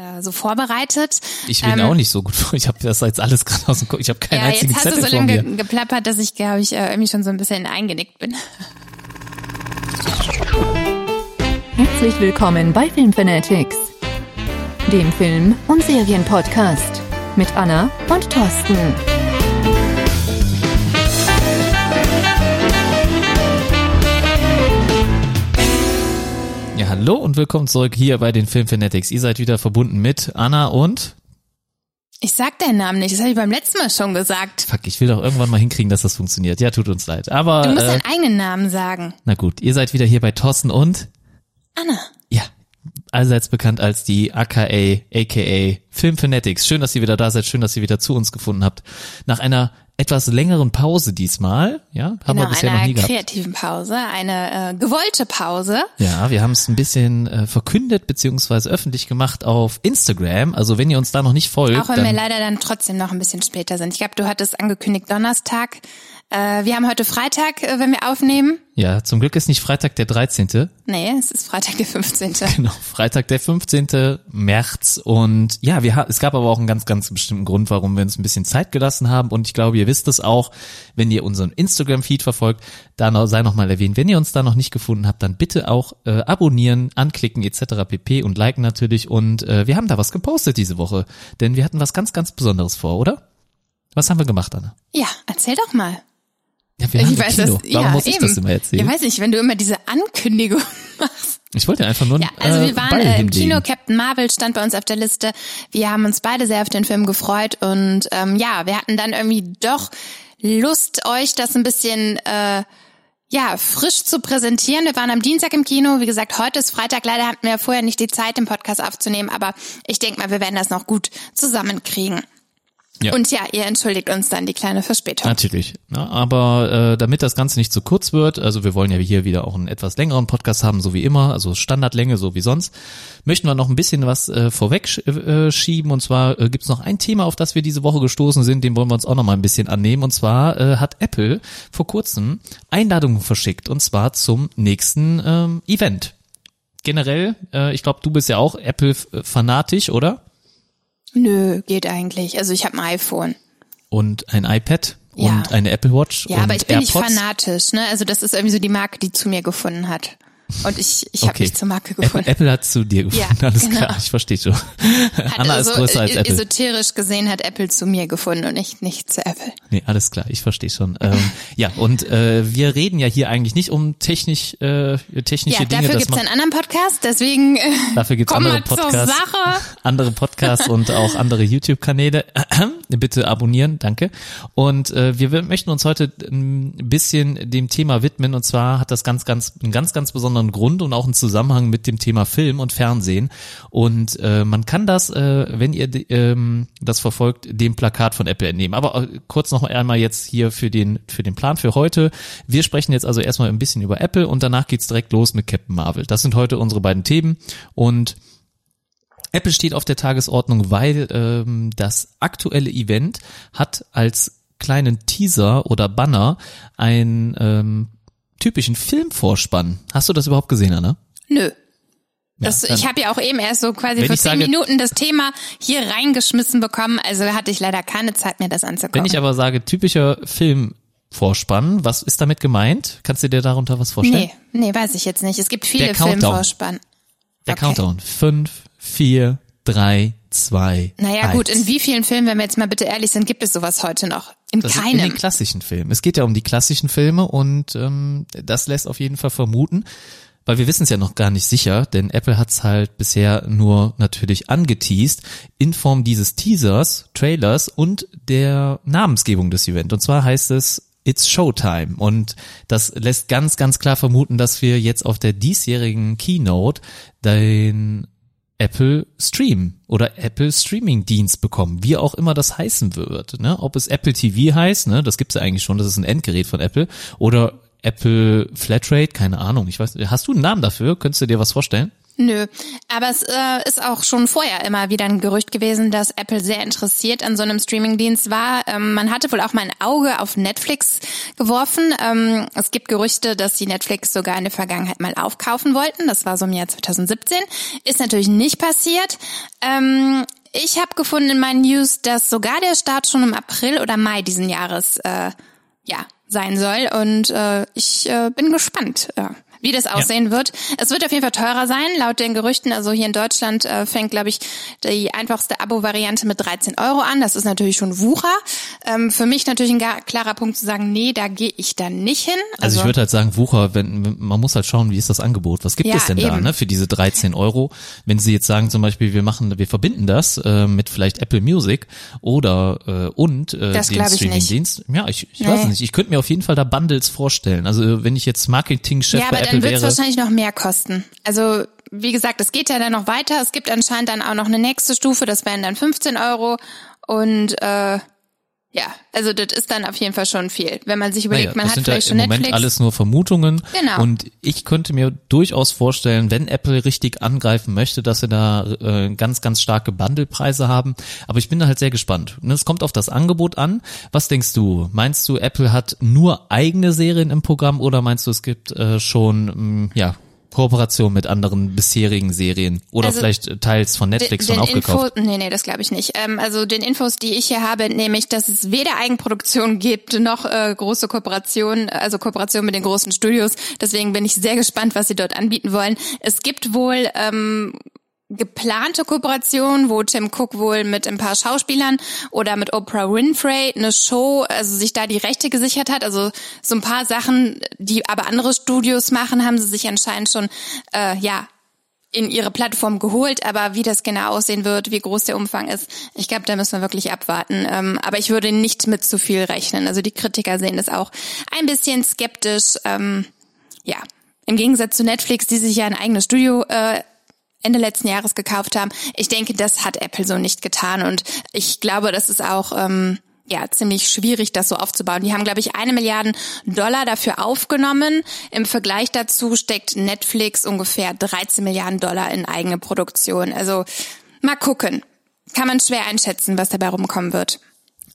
äh, so vorbereitet. Ich bin Ähm, auch nicht so gut vor. Ich habe das jetzt alles gerade aus dem Kopf. Ich habe keinen Ja, einzigen jetzt hast du Zettel so vor lange mir. ge geplappert, dass ich, glaube ich, äh, irgendwie schon so ein bisschen eingenickt bin. Herzlich willkommen bei Filmfanatics, dem Film- und Serienpodcast mit Anna und Thorsten. Hallo und willkommen zurück hier bei den Film Fanatics. Ihr seid wieder verbunden mit Anna und Ich sag deinen Namen nicht, das habe ich beim letzten Mal schon gesagt. Fuck, ich will doch irgendwann mal hinkriegen, dass das funktioniert. Ja, tut uns leid. Aber Du musst äh, deinen eigenen Namen sagen. na gut, ihr seid wieder hier bei Thorsten und Anna. ja, allseits bekannt als die AKA, AKA Film Fanatics. Schön, dass ihr wieder da seid. Schön, dass ihr wieder zu uns gefunden habt. Nach einer etwas längeren Pause diesmal, ja, haben wir Genau, bisher noch nie gehabt. kreativen Pause, eine äh, gewollte Pause. Ja, wir haben es ein bisschen äh, verkündet beziehungsweise öffentlich gemacht auf Instagram. Also wenn ihr uns da noch nicht folgt, Auch wenn wir leider dann trotzdem noch ein bisschen später sind. Ich glaube, du hattest angekündigt Donnerstag. Äh, wir haben heute Freitag, äh, wenn wir aufnehmen. ja, zum Glück ist nicht Freitag der 13. Nee, es ist Freitag der 15. Genau, Freitag der 15. März und ja, wir es gab aber auch einen ganz, ganz bestimmten Grund, warum wir uns ein bisschen Zeit gelassen haben und ich glaube, ihr wisst es auch, wenn ihr unseren Instagram-Feed verfolgt, da noch, sei noch mal erwähnt, wenn ihr uns da noch nicht gefunden habt, dann bitte auch äh, abonnieren, anklicken etc. pp. und liken natürlich und äh, wir haben da was gepostet diese Woche, denn wir hatten was ganz, ganz Besonderes vor, oder? Was haben wir gemacht, Anna? Ja, erzähl doch mal. Ja, wir haben ich weiß Kino. das. Warum ja, muss ich eben. das immer erzählen? Ja, weiß nicht, wenn du immer diese Ankündigung machst. ich wollte einfach nur Ja, also äh, wir waren Ball äh, im. Kino, Captain Marvel stand bei uns auf der Liste. Wir haben uns beide sehr auf den Film gefreut und ähm, ja, wir hatten dann irgendwie doch Lust, euch das ein bisschen äh, ja frisch zu präsentieren. Wir waren am Dienstag im Kino. Wie gesagt, heute ist Freitag. Leider hatten wir vorher nicht die Zeit, den Podcast aufzunehmen, aber ich denke mal, wir werden das noch gut zusammenkriegen. Ja. Und ja, ihr entschuldigt uns dann die kleine Verspätung. Natürlich. Ja, aber äh, damit das Ganze nicht zu kurz wird, also wir wollen ja hier wieder auch einen etwas längeren Podcast haben, so wie immer, also Standardlänge, so wie sonst, möchten wir noch ein bisschen was äh, vorweg sch äh, schieben. Und zwar äh, gibt es noch ein Thema, auf das wir diese Woche gestoßen sind, dem wollen wir uns auch noch mal ein bisschen annehmen. Und zwar äh, hat Apple vor kurzem Einladungen verschickt, und zwar zum nächsten ähm, Event. Generell, äh, ich glaube, du bist ja auch Apple-fanatisch, oder? Nö, geht eigentlich. Also ich habe ein iPhone. Und ein iPad Ja. und eine Apple Watch Ja, aber ich bin AirPods. nicht fanatisch, ne? Also das ist irgendwie so die Marke, die zu mir gefunden hat. Und ich, ich habe Okay. mich zur Marke gefunden. Apple hat zu dir gefunden, Ja, alles genau. klar, ich verstehe schon. Hat Anna also, ist größer als äh, Apple. Esoterisch gesehen hat Apple zu mir gefunden und ich nicht zu Apple. Nee, alles klar, ich verstehe schon. Ähm, ja, und äh, wir reden ja hier eigentlich nicht um technisch, äh, technische Ja, Dinge. dafür gibt's einen anderen Podcast, deswegen äh, dafür gibt's andere Podcasts, Sache. andere Podcasts und auch andere YouTube-Kanäle. Bitte abonnieren, danke. Und äh, wir möchten uns heute ein bisschen dem Thema widmen. Und zwar hat das ganz, ganz, einen ganz, ganz besonderen Grund und auch einen Zusammenhang mit dem Thema Film und Fernsehen. Und äh, man kann das, äh, wenn ihr ähm, das verfolgt, dem Plakat von Apple entnehmen. Aber äh, kurz noch einmal jetzt hier für den, für den Plan für heute. Wir sprechen jetzt also erstmal ein bisschen über Apple und danach geht's direkt los mit Captain Marvel. Das sind heute unsere beiden Themen. Und Apple steht auf der Tagesordnung, weil ähm, das aktuelle Event hat als kleinen Teaser oder Banner einen ähm, typischen Filmvorspann. Hast du das überhaupt gesehen, Anna? Nö. Das, dann- ich habe ja auch eben erst so quasi vor zehn Minuten das Thema hier reingeschmissen bekommen, also hatte ich leider keine Zeit, mir das anzugucken. Wenn ich aber sage typischer Filmvorspann, was ist damit gemeint? Kannst du dir darunter was vorstellen? nee, nee, weiß ich jetzt nicht. Es gibt viele. Filmvorspann. Der Okay. Countdown. Fünf, vier, drei, zwei. Naja gut, eins. in wie vielen Filmen, wenn wir jetzt mal bitte ehrlich sind, gibt es sowas heute noch? In Das sind in keinem. den klassischen Filmen. Es geht ja um die klassischen Filme und ähm, das lässt auf jeden Fall vermuten, weil wir wissen es ja noch gar nicht sicher, denn Apple hat es halt bisher nur natürlich angeteased in Form dieses Teasers, Trailers und der Namensgebung des Events. Und zwar heißt es It's Showtime und das lässt ganz, ganz klar vermuten, dass wir jetzt auf der diesjährigen Keynote den Apple Stream oder Apple Streaming Dienst bekommen, wie auch immer das heißen wird. Ne? Ob es Apple TV heißt, ne? das gibt's ja eigentlich schon, das ist ein Endgerät von Apple, oder Apple Flatrate, keine Ahnung. Ich weiß, hast du einen Namen dafür? Könntest du dir was vorstellen? Nö, aber es äh, ist auch schon vorher immer wieder ein Gerücht gewesen, dass Apple sehr interessiert an so einem Streamingdienst war. Ähm, man hatte wohl auch mal ein Auge auf Netflix geworfen. Ähm, es gibt Gerüchte, dass sie Netflix sogar in der Vergangenheit mal aufkaufen wollten. Das war so im Jahr 2017. Ist natürlich nicht passiert. Ähm, ich habe gefunden in meinen News, dass sogar der Start schon im April oder Mai diesen Jahres äh, ja sein soll und äh, ich äh, bin gespannt. Ja wie das aussehen ja. wird. Es wird auf jeden Fall teurer sein, laut den Gerüchten. Also hier in Deutschland äh, fängt, glaube ich, die einfachste Abo-Variante mit 13 Euro an. Das ist natürlich schon Wucher. Ähm, für mich natürlich ein klarer Punkt zu sagen, nee, da gehe ich dann nicht hin. Also, also ich würde halt sagen, Wucher, wenn man muss halt schauen, wie ist das Angebot? Was gibt ja, es denn eben. da ne, für diese 13 Euro? Wenn Sie jetzt sagen zum Beispiel, wir machen, wir verbinden das äh, mit vielleicht Apple Music oder äh, und äh, das den Streaming-Dienst. Ja, ich, ich nee. weiß nicht. Ich könnte mir auf jeden Fall da Bundles vorstellen. Also wenn ich jetzt Marketingchef ja, bei dann wird es wahrscheinlich noch mehr kosten. Also wie gesagt, es geht ja dann noch weiter. Es gibt anscheinend dann auch noch eine nächste Stufe, das wären dann 15 Euro. Und äh, ja, also das ist dann auf jeden Fall schon viel. Wenn man sich überlegt, naja, man hat vielleicht ja schon im Netflix. Moment alles nur Vermutungen. Genau. Und ich könnte mir durchaus vorstellen, wenn Apple richtig angreifen möchte, dass sie da äh, ganz, ganz starke Bundlepreise haben. Aber ich bin da halt sehr gespannt. Und es kommt auf das Angebot an. Was denkst du? Meinst du, Apple hat nur eigene Serien im Programm oder meinst du, es gibt äh, schon, mh, mm, ja, Kooperation mit anderen bisherigen Serien oder also vielleicht teils von Netflix den, den schon aufgekauft? Info, nee, nee, das glaube ich nicht. Ähm, also den Infos, die ich hier habe, nämlich, dass es weder Eigenproduktion gibt noch äh, große Kooperation, also Kooperation mit den großen Studios. Deswegen bin ich sehr gespannt, was sie dort anbieten wollen. Es gibt wohl ähm, geplante Kooperation, wo Tim Cook wohl mit ein paar Schauspielern oder mit Oprah Winfrey eine Show, also sich da die Rechte gesichert hat. Also so ein paar Sachen, die aber andere Studios machen, haben sie sich anscheinend schon äh, ja in ihre Plattform geholt, aber wie das genau aussehen wird, wie groß der Umfang ist, ich glaube, da müssen wir wirklich abwarten. Ähm, aber ich würde nicht mit zu viel rechnen. Also die Kritiker sehen das auch ein bisschen skeptisch. Ähm, ja, im Gegensatz zu Netflix, die sich ja ein eigenes Studio äh, Ende letzten Jahres gekauft haben. Ich denke, das hat Apple so nicht getan und ich glaube, das ist auch ähm, ja ziemlich schwierig, das so aufzubauen. Die haben, glaube ich, eine Milliarde Dollar dafür aufgenommen. Im Vergleich dazu steckt Netflix ungefähr 13 Milliarden Dollar in eigene Produktion. Also mal gucken. Kann man schwer einschätzen, was dabei rumkommen wird.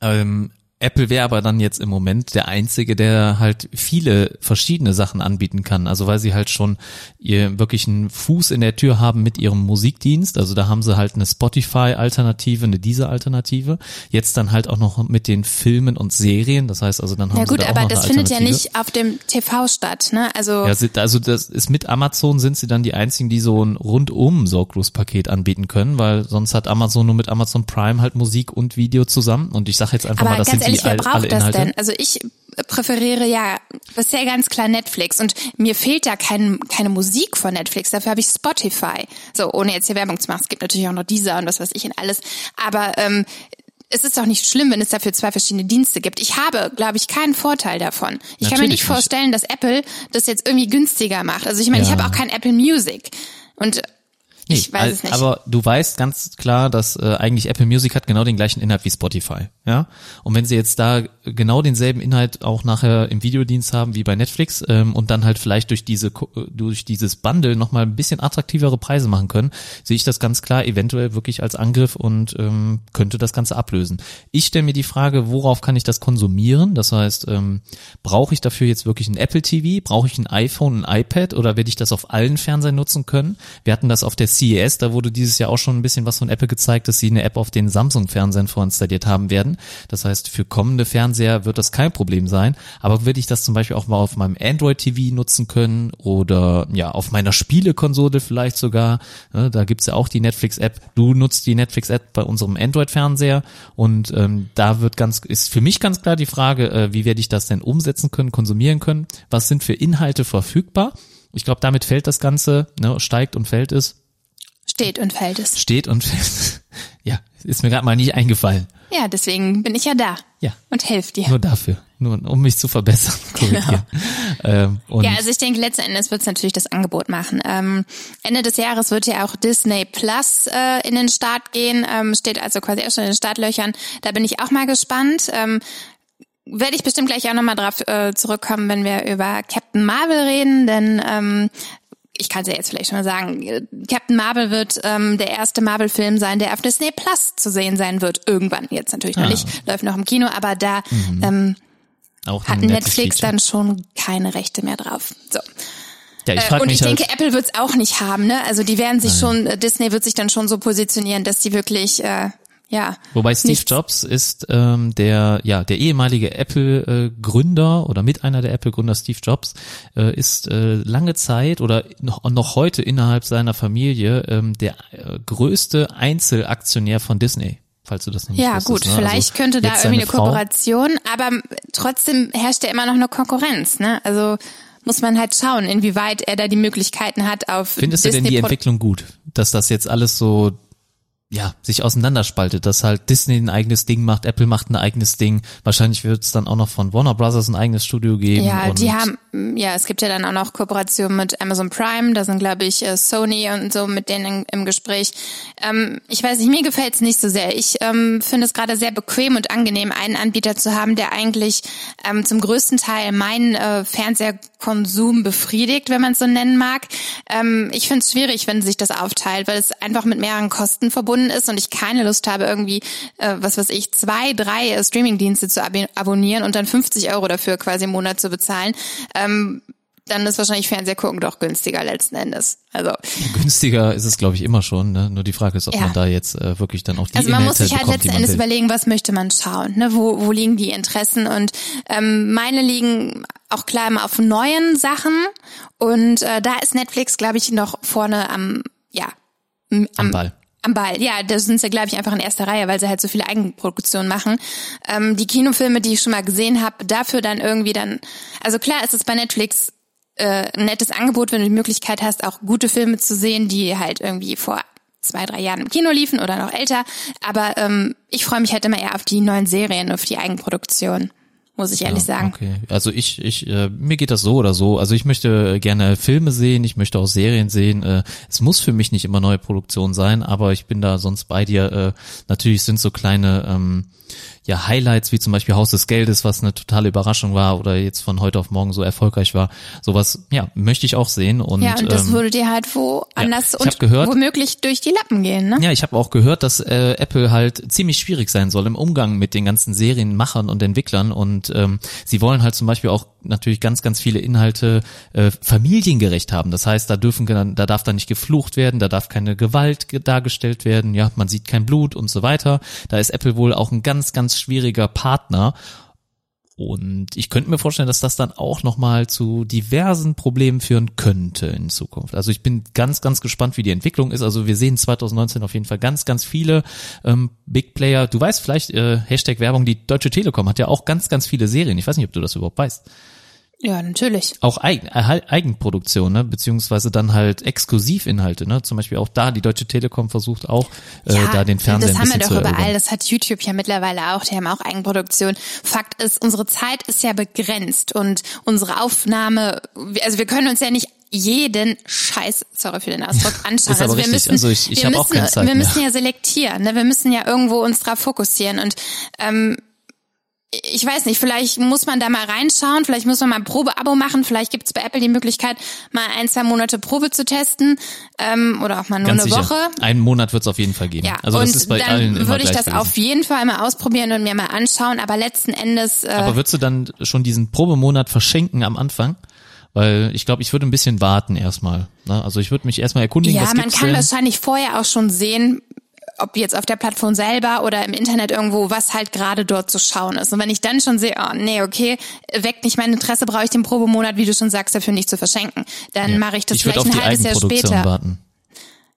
Ähm, Apple wäre aber dann jetzt im Moment der einzige, der halt viele verschiedene Sachen anbieten kann. Also weil sie halt schon ihr wirklich einen Fuß in der Tür haben mit ihrem Musikdienst. Also da haben sie halt eine Spotify-Alternative, eine Deezer-Alternative. Jetzt dann halt auch noch mit den Filmen und Serien. Das heißt also dann haben ja, gut, sie da auch noch aber das findet ja nicht auf dem TV statt, ne? Also ja, also das ist mit Amazon sind sie dann die einzigen, die so ein rundum Sorglospaket anbieten können, weil sonst hat Amazon nur mit Amazon Prime halt Musik und Video zusammen. Und ich sage jetzt einfach mal, das sind ehrlich, wer braucht das denn? Also ich präferiere ja bisher ganz klar Netflix und mir fehlt da kein, keine Musik von Netflix, dafür habe ich Spotify. So, ohne jetzt hier Werbung zu machen. Es gibt natürlich auch noch dieser und was weiß ich und alles. Aber ähm, es ist doch nicht schlimm, wenn es dafür zwei verschiedene Dienste gibt. Ich habe, glaube ich, keinen Vorteil davon. Ich Natürlich kann mir nicht vorstellen, dass Apple das jetzt irgendwie günstiger macht. Also ich meine, ja. ich habe auch kein Apple Music. Und Nee, ich weiß es nicht. Aber du weißt ganz klar, dass äh, eigentlich Apple Music hat genau den gleichen Inhalt wie Spotify, ja. Und wenn sie jetzt da genau denselben Inhalt auch nachher im Videodienst haben wie bei Netflix ähm, und dann halt vielleicht durch diese durch dieses Bundle noch mal ein bisschen attraktivere Preise machen können, sehe ich das ganz klar eventuell wirklich als Angriff und ähm, könnte das Ganze ablösen. Ich stelle mir die Frage, worauf kann ich das konsumieren? Das heißt, ähm, brauche ich dafür jetzt wirklich ein Apple TV? Brauche ich ein iPhone, ein iPad oder werde ich das auf allen Fernsehern nutzen können? Wir hatten das auf der CES, da wurde dieses Jahr auch schon ein bisschen was von Apple gezeigt, dass sie eine App auf den Samsung-Fernsehern vorinstalliert haben werden. Das heißt, für kommende Fernseher wird das kein Problem sein. Aber würde ich das zum Beispiel auch mal auf meinem Android TV nutzen können oder ja, auf meiner Spielekonsole vielleicht sogar. Ja, da gibt's ja auch die Netflix-App. Du nutzt die Netflix-App bei unserem Android-Fernseher und ähm, da wird ganz, ist für mich ganz klar die Frage, äh, wie werde ich das denn umsetzen können, konsumieren können? Was sind für Inhalte verfügbar? Ich glaube, damit fällt das Ganze, ne, steigt und fällt es. Steht und fällt es. Steht und fällt. Ja, ist mir gerade mal nicht eingefallen. Ja, deswegen bin ich ja da. Ja. Und helfe dir. Nur dafür. Nur um mich zu verbessern. Genau. Ähm, ja, also ich denke, letzten Endes wird es natürlich das Angebot machen. Ähm, Ende des Jahres wird ja auch Disney Plus äh, in den Start gehen, ähm, steht also quasi auch schon in den Startlöchern. Da bin ich auch mal gespannt. Ähm, werde ich bestimmt gleich auch nochmal drauf äh, zurückkommen, wenn wir über Captain Marvel reden, denn ähm, ich kann es ja jetzt vielleicht schon mal sagen, äh, Captain Marvel wird ähm, der erste Marvel-Film sein, der auf Disney Plus zu sehen sein wird. Irgendwann, jetzt natürlich noch Ah. nicht, läuft noch im Kino, aber da Mhm. ähm, hat Netflix Feature. dann schon keine Rechte mehr drauf. So. Ja, ich Äh, frage und ich mich halt, denke, Apple wird es auch nicht haben, ne? Also die werden sich schon, äh, Disney wird sich dann schon so positionieren, dass sie wirklich, äh, ja. Wobei Steve nichts- Jobs ist ähm, der ja der ehemalige Apple äh, Gründer oder mit einer der Apple Gründer Steve Jobs äh, ist äh, lange Zeit oder noch, noch heute innerhalb seiner Familie ähm, der äh, größte Einzelaktionär von Disney. Falls du das nicht Ja, wusstest, gut, ne? vielleicht Also könnte da irgendwie eine Frau- Kooperation, aber trotzdem herrscht ja immer noch eine Konkurrenz, ne? Also muss man halt schauen, inwieweit er da die Möglichkeiten hat auf Findest du denn die Disney Entwicklung gut, dass das jetzt alles so ja, sich auseinanderspaltet, dass halt Disney ein eigenes Ding macht, Apple macht ein eigenes Ding, wahrscheinlich wird es dann auch noch von Warner Brothers ein eigenes Studio geben. Ja, die haben, ja, es gibt ja dann auch noch Kooperationen mit Amazon Prime, da sind, glaube ich, äh, Sony und so mit denen im, Gespräch. Ähm, ich weiß nicht, mir gefällt es nicht so sehr. Ich ähm, finde es gerade sehr bequem und angenehm, einen Anbieter zu haben, der eigentlich ähm, zum größten Teil meinen äh, Fernsehkonsum befriedigt, wenn man es so nennen mag. Ähm, ich finde es schwierig, wenn sich das aufteilt, weil es einfach mit mehreren Kosten verbunden ist und ich keine Lust habe, irgendwie, äh, was weiß ich, zwei, drei äh, Streamingdienste zu ab abonnieren und dann 50 Euro dafür quasi im Monat zu bezahlen. Ähm, dann ist wahrscheinlich Fernseher gucken doch günstiger letzten Endes. Also, günstiger ist es, glaube ich, immer schon. Ne? Nur die Frage ist, ob Ja. man da jetzt äh, wirklich dann auch die also man muss Inhalte sich halt bekommt, letzten Endes will. überlegen, was möchte man schauen, ne? wo, wo liegen die Interessen und ähm, meine liegen auch klar immer auf neuen Sachen und äh, da ist Netflix, glaube ich, noch vorne am, ja, m- Am Ball. Am Ball, ja, da sind sie, glaube ich, einfach in erster Reihe, weil sie halt so viele Eigenproduktionen machen. Ähm, die Kinofilme, die ich schon mal gesehen habe, dafür dann irgendwie dann, also klar ist es bei Netflix äh, ein nettes Angebot, wenn du die Möglichkeit hast, auch gute Filme zu sehen, die halt irgendwie vor zwei, drei Jahren im Kino liefen oder noch älter. Aber ähm, ich freue mich halt immer eher auf die neuen Serien, auf die Eigenproduktion, muss ich ehrlich sagen. Okay, also ich, ich, äh, mir geht das so oder so. Also ich möchte gerne Filme sehen, ich möchte auch Serien sehen. Äh, es muss für mich nicht immer neue Produktion sein, aber ich bin da sonst bei dir. Äh, natürlich sind so kleine ähm, ja Highlights wie zum Beispiel Haus des Geldes, was eine totale Überraschung war oder jetzt von heute auf morgen so erfolgreich war. Sowas, ja, möchte ich auch sehen. Und, Ja, und das ähm, würde dir halt woanders ich und gehört- womöglich durch die Lappen gehen, ne? Ja, ich habe auch gehört, dass äh, Apple halt ziemlich schwierig sein soll im Umgang mit den ganzen Serienmachern und Entwicklern und ähm, sie wollen halt zum Beispiel auch natürlich ganz, ganz viele Inhalte äh, familiengerecht haben. Das heißt, da dürfen, da darf da nicht geflucht werden, da darf keine Gewalt ge- dargestellt werden, ja, man sieht kein Blut und so weiter. Da ist Apple wohl auch ein ganz, ganz schwieriger Partner. Und ich könnte mir vorstellen, dass das dann auch nochmal zu diversen Problemen führen könnte in Zukunft. Also ich bin ganz, ganz gespannt, wie die Entwicklung ist. Also wir sehen 2019 auf jeden Fall ganz, ganz viele ähm, Big Player. Du weißt vielleicht, äh, Hashtag Werbung, die Deutsche Telekom hat ja auch ganz, ganz viele Serien. Ich weiß nicht, ob du das überhaupt weißt. Ja, natürlich. Auch Eigen, Eigenproduktion, ne? beziehungsweise dann halt Exklusivinhalte. Ne? Zum Beispiel auch da, die Deutsche Telekom versucht auch, äh, da den Fernseher das ein haben wir doch zu überall. Das hat YouTube ja mittlerweile auch. Die haben auch Eigenproduktion. Fakt ist, unsere Zeit ist ja begrenzt und unsere Aufnahme, also wir können uns ja nicht jeden Scheiß, sorry für den Ausdruck, anschauen. Also wir müssen, Also ich- ich wir müssen, wir müssen ja selektieren. Ne? Wir müssen ja irgendwo uns drauf fokussieren und ähm, ich weiß nicht, vielleicht muss man da mal reinschauen, vielleicht muss man mal ein Probeabo machen, vielleicht gibt es bei Apple die Möglichkeit, mal ein, zwei Monate Probe zu testen ähm, oder auch mal nur Ganz eine sicher. Woche. Einen Monat wird es auf jeden Fall geben. Ja, also das ist bei dann allen immer würde ich das gewesen. auf jeden Fall mal ausprobieren und mir mal anschauen, aber letzten Endes äh, Aber würdest du dann schon diesen Probemonat verschenken am Anfang? Weil ich glaube, ich würde ein bisschen warten erstmal. Ne? Also ich würde mich erstmal erkundigen, ja, was man gibt's kann denn? wahrscheinlich vorher auch schon sehen, ob jetzt auf der Plattform selber oder im Internet irgendwo, was halt gerade dort zu schauen ist. Und wenn ich dann schon sehe, oh nee, okay, weckt nicht mein Interesse, brauche ich den Probemonat, wie du schon sagst, dafür nicht zu verschenken. Dann Ja. mache ich das ich vielleicht ein halbes Jahr später. warten.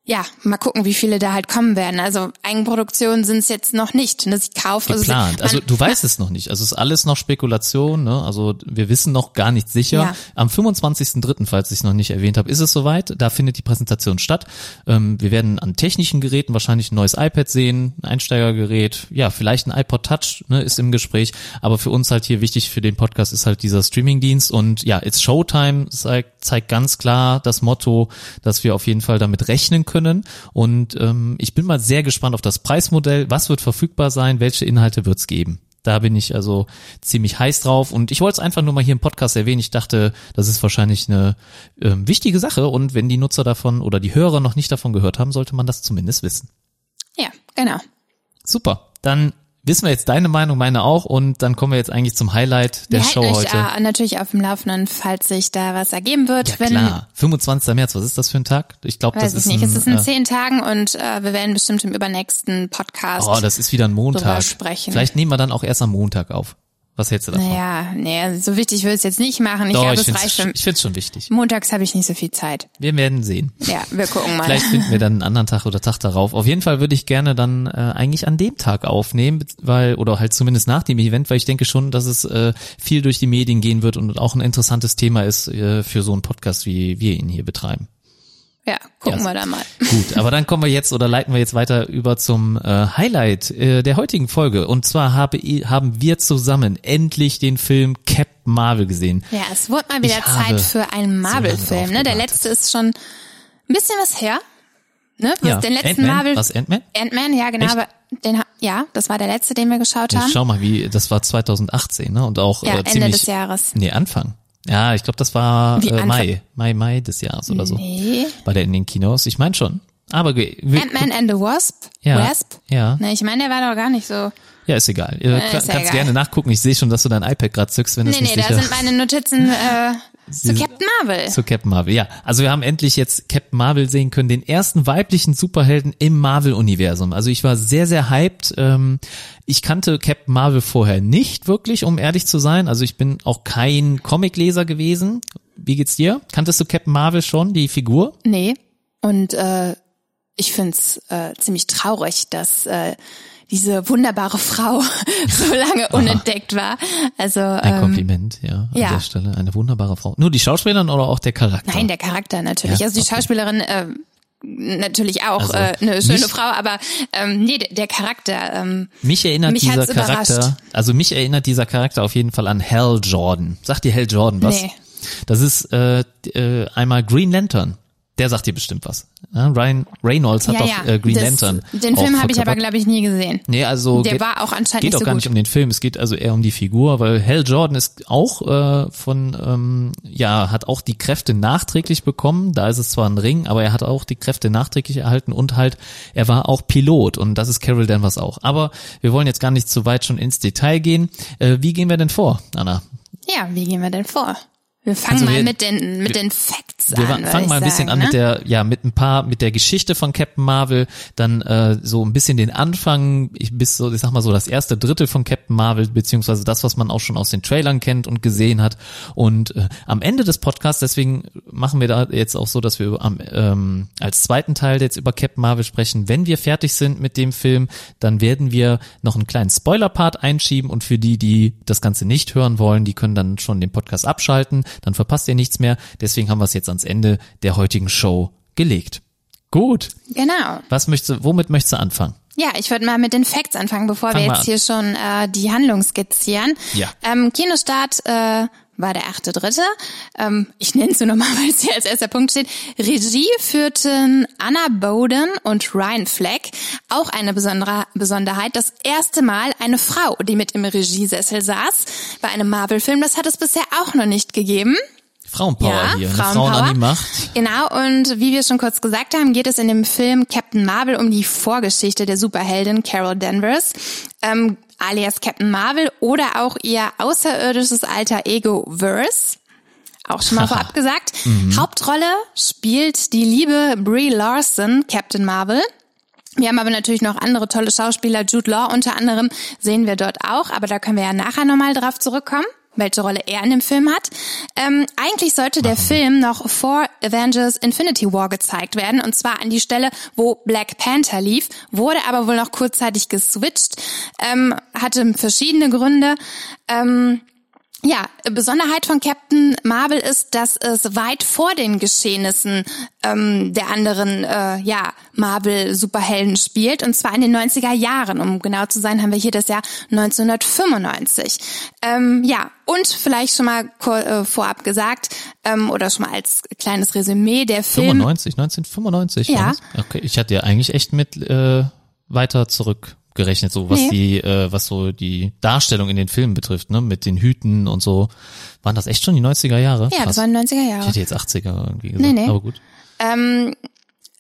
Ja, mal gucken, wie viele da halt kommen werden. Also Eigenproduktionen sind es jetzt noch nicht. Ne? Sie kaufen, also, Geplant. man, Also du weißt es noch nicht. Also es ist alles noch Spekulation. Ne? Also wir wissen noch gar nicht sicher. Ja. Am 25.03., falls ich es noch nicht erwähnt habe, ist es soweit. Da findet die Präsentation statt. Ähm, wir werden an technischen Geräten wahrscheinlich ein neues iPad sehen, ein Einsteigergerät, ja, vielleicht ein iPod Touch ne, ist im Gespräch. Aber für uns halt hier wichtig für den Podcast ist halt dieser Streamingdienst. Und ja, It's Showtime zeigt, zeigt ganz klar das Motto, dass wir auf jeden Fall damit rechnen können. Und ähm, ich bin mal sehr gespannt auf das Preismodell. Was wird verfügbar sein? Welche Inhalte wird es geben? Da bin ich also ziemlich heiß drauf und ich wollte es einfach nur mal hier im Podcast erwähnen. Ich dachte, das ist wahrscheinlich eine äh, wichtige Sache und wenn die Nutzer davon oder die Hörer noch nicht davon gehört haben, sollte man das zumindest wissen. Ja, genau. Super. Dann wissen wir jetzt deine Meinung, meine auch und dann kommen wir jetzt eigentlich zum Highlight der wir Show heute. äh, natürlich auf dem Laufenden, falls sich da was ergeben wird. ja wenn, klar, 25. März, was ist das für ein Tag? Ich glaube, das Weiß ist ich nicht. ein, es ist in äh, zehn Tagen und äh, wir werden bestimmt im übernächsten Podcast. Oh, das ist wieder ein Montag. sprechen. Vielleicht nehmen wir dann auch erst am Montag auf. Was hältst du davon? naja, nee, so wichtig will ich es jetzt nicht machen. Ich Doch, glaube, ich es finde reicht für. ich find's schon wichtig. Montags habe ich nicht so viel Zeit. Wir werden sehen. Ja, wir gucken mal. Vielleicht finden wir dann einen anderen Tag oder Tag darauf. Auf jeden Fall würde ich gerne dann äh, eigentlich an dem Tag aufnehmen, weil oder halt zumindest nach dem Event, weil ich denke schon, dass es äh, viel durch die Medien gehen wird und auch ein interessantes Thema ist äh, für so einen Podcast, wie wir ihn hier betreiben. Ja, gucken Ja. wir da mal. Gut, aber dann kommen wir jetzt oder leiten wir jetzt weiter über zum äh, Highlight äh, der heutigen Folge. Und zwar habe, haben wir zusammen endlich den Film Captain Marvel gesehen. Ja, es wurde mal wieder Ich Zeit für einen Marvel-Film. drauf Ne? Der letzte ist schon ein bisschen was her. Ne? Was Ja, den letzten Ant-Man? Marvel. Was, Ant-Man? Ant-Man, ja, genau. Echt? Aber den, ja, das war der letzte, den wir geschaut Ich haben. schau mal, wie das war 2018, ne? Und auch Ja, äh, Ende ziemlich des Jahres. Nee, Anfang. Ja, ich glaube, das war äh? Mai, Mai, Mai des Jahres oder so. Nee. War der in den Kinos? Ich meine schon. Aber Ant-Man and the Wasp? Ja, Wasp? ja. Ne, ich meine, der war doch gar nicht so. ja, ist egal. Ihr Äh, ist ja kannst egal. gerne nachgucken. Ich sehe schon, dass du dein iPad gerade zückst, wenn Nee, es nee, nicht da sicher sind meine Notizen äh, zu Captain Marvel. zu Captain Marvel. Ja, also wir haben endlich jetzt Captain Marvel sehen können, den ersten weiblichen Superhelden im Marvel-Universum. Also ich war sehr, sehr hyped. Ähm, ich kannte Captain Marvel vorher nicht wirklich, um ehrlich zu sein. Also ich bin auch kein Comicleser gewesen. Wie geht's dir? Kanntest du Captain Marvel schon, die Figur? Nee. Und äh, ich find's äh, ziemlich traurig, dass äh, diese wunderbare Frau so lange unentdeckt war. Also Ein ähm, Kompliment, ja, an ja. der Stelle. Eine wunderbare Frau. Nur die Schauspielerin oder auch der Charakter? nein, der Charakter natürlich. Ja, also die okay. Schauspielerin äh, natürlich auch Also, äh, eine schöne nicht- Frau, aber ähm, nee, der, der Charakter. Ähm, Mich erinnert Mich dieser Charakter, überrascht. also mich erinnert dieser Charakter auf jeden Fall an Hal Jordan. Sagt dir Hal Jordan was? Nee. Das ist äh, äh, einmal Green Lantern. Der sagt dir bestimmt was. Ja, Ryan Reynolds hat ja, doch äh, Green das, Lantern. Den auch Film habe ich aber, glaube ich, nie gesehen. Nee, also Der geht, war auch anscheinend geht nicht auch so gar gut. nicht um den Film, es geht also eher um die Figur, weil Hal Jordan ist auch äh, von, ähm, ja, hat auch die Kräfte nachträglich bekommen. Da ist es zwar ein Ring, aber er hat auch die Kräfte nachträglich erhalten und halt, er war auch Pilot und das ist Carol Danvers auch. Aber wir wollen jetzt gar nicht zu weit schon ins Detail gehen. Äh, wie gehen wir denn vor, Anna? Ja, wie gehen wir denn vor? Wir fangen Also mal wir- mit den mit den Facts Wir an. würd fangen mal ein bisschen sagen, an ne? mit der, ja, mit ein paar, mit der Geschichte von Captain Marvel, dann äh, so ein bisschen den Anfang, ich bis so, ich sag mal so das erste Drittel von Captain Marvel, beziehungsweise das, was man auch schon aus den Trailern kennt und gesehen hat. Und äh, am Ende des Podcasts, deswegen machen wir da jetzt auch so, dass wir am, ähm, als zweiten Teil jetzt über Captain Marvel sprechen. Wenn wir fertig sind mit dem Film, dann werden wir noch einen kleinen Spoiler-Part einschieben und für die, die das Ganze nicht hören wollen, die können dann schon den Podcast abschalten, dann verpasst ihr nichts mehr. Deswegen haben wir es jetzt ans Ende der heutigen Show gelegt. Gut. Genau. Was möchtest du, womit möchtest du anfangen? Ja, ich würde mal mit den Facts anfangen, bevor Fang wir jetzt an. hier schon äh, die Handlung skizzieren. Ja. Ähm, Kinostart äh, war der achte Dritte. Ähm, ich nenne es nur nochmal, weil es hier als erster Punkt steht. Regie führten Anna Bowden und Ryan Fleck. Auch eine besondere Besonderheit. Das erste Mal eine Frau, die mit im Regiesessel saß bei einem Marvel-Film. Das hat es bisher auch noch nicht gegeben. Frauenpower Ja, hier, eine Frauenpower. Frauen an die Macht. Genau, und wie wir schon kurz gesagt haben, geht es in dem Film Captain Marvel um die Vorgeschichte der Superheldin Carol Danvers, ähm, alias Captain Marvel oder auch ihr außerirdisches alter Ego Verse. Auch schon mal vorab gesagt. Hauptrolle spielt die liebe Brie Larson, Captain Marvel. Wir haben aber natürlich noch andere tolle Schauspieler, Jude Law unter anderem sehen wir dort auch, aber da können wir ja nachher nochmal drauf zurückkommen, welche Rolle er in dem Film hat. Ähm, eigentlich sollte der Film noch vor Avengers Infinity War gezeigt werden und zwar an die Stelle, wo Black Panther lief, wurde aber wohl noch kurzzeitig geswitcht, ähm, hatte verschiedene Gründe. Ähm, ja, Besonderheit von Captain Marvel ist, dass es weit vor den Geschehnissen ähm, der anderen äh, ja, Marvel-Superhelden spielt, und zwar in den 90er Jahren. Um genau zu sein, haben wir hier das Jahr 1995. Ähm, ja, und vielleicht schon mal äh, vorab gesagt, ähm, oder schon mal als kleines Resümee, der Film 95, 1995. Ja. Okay, ich hatte ja eigentlich echt mit äh, weiter zurück gerechnet, so was Nee. die, äh, was so die Darstellung in den Filmen betrifft, ne, mit den Hüten und so. Waren das echt schon die 90er Jahre? Ja, Krass. das waren 90er Ich Jahre. hätte jetzt 80er irgendwie gesagt, Nee, nee. aber gut. Ähm,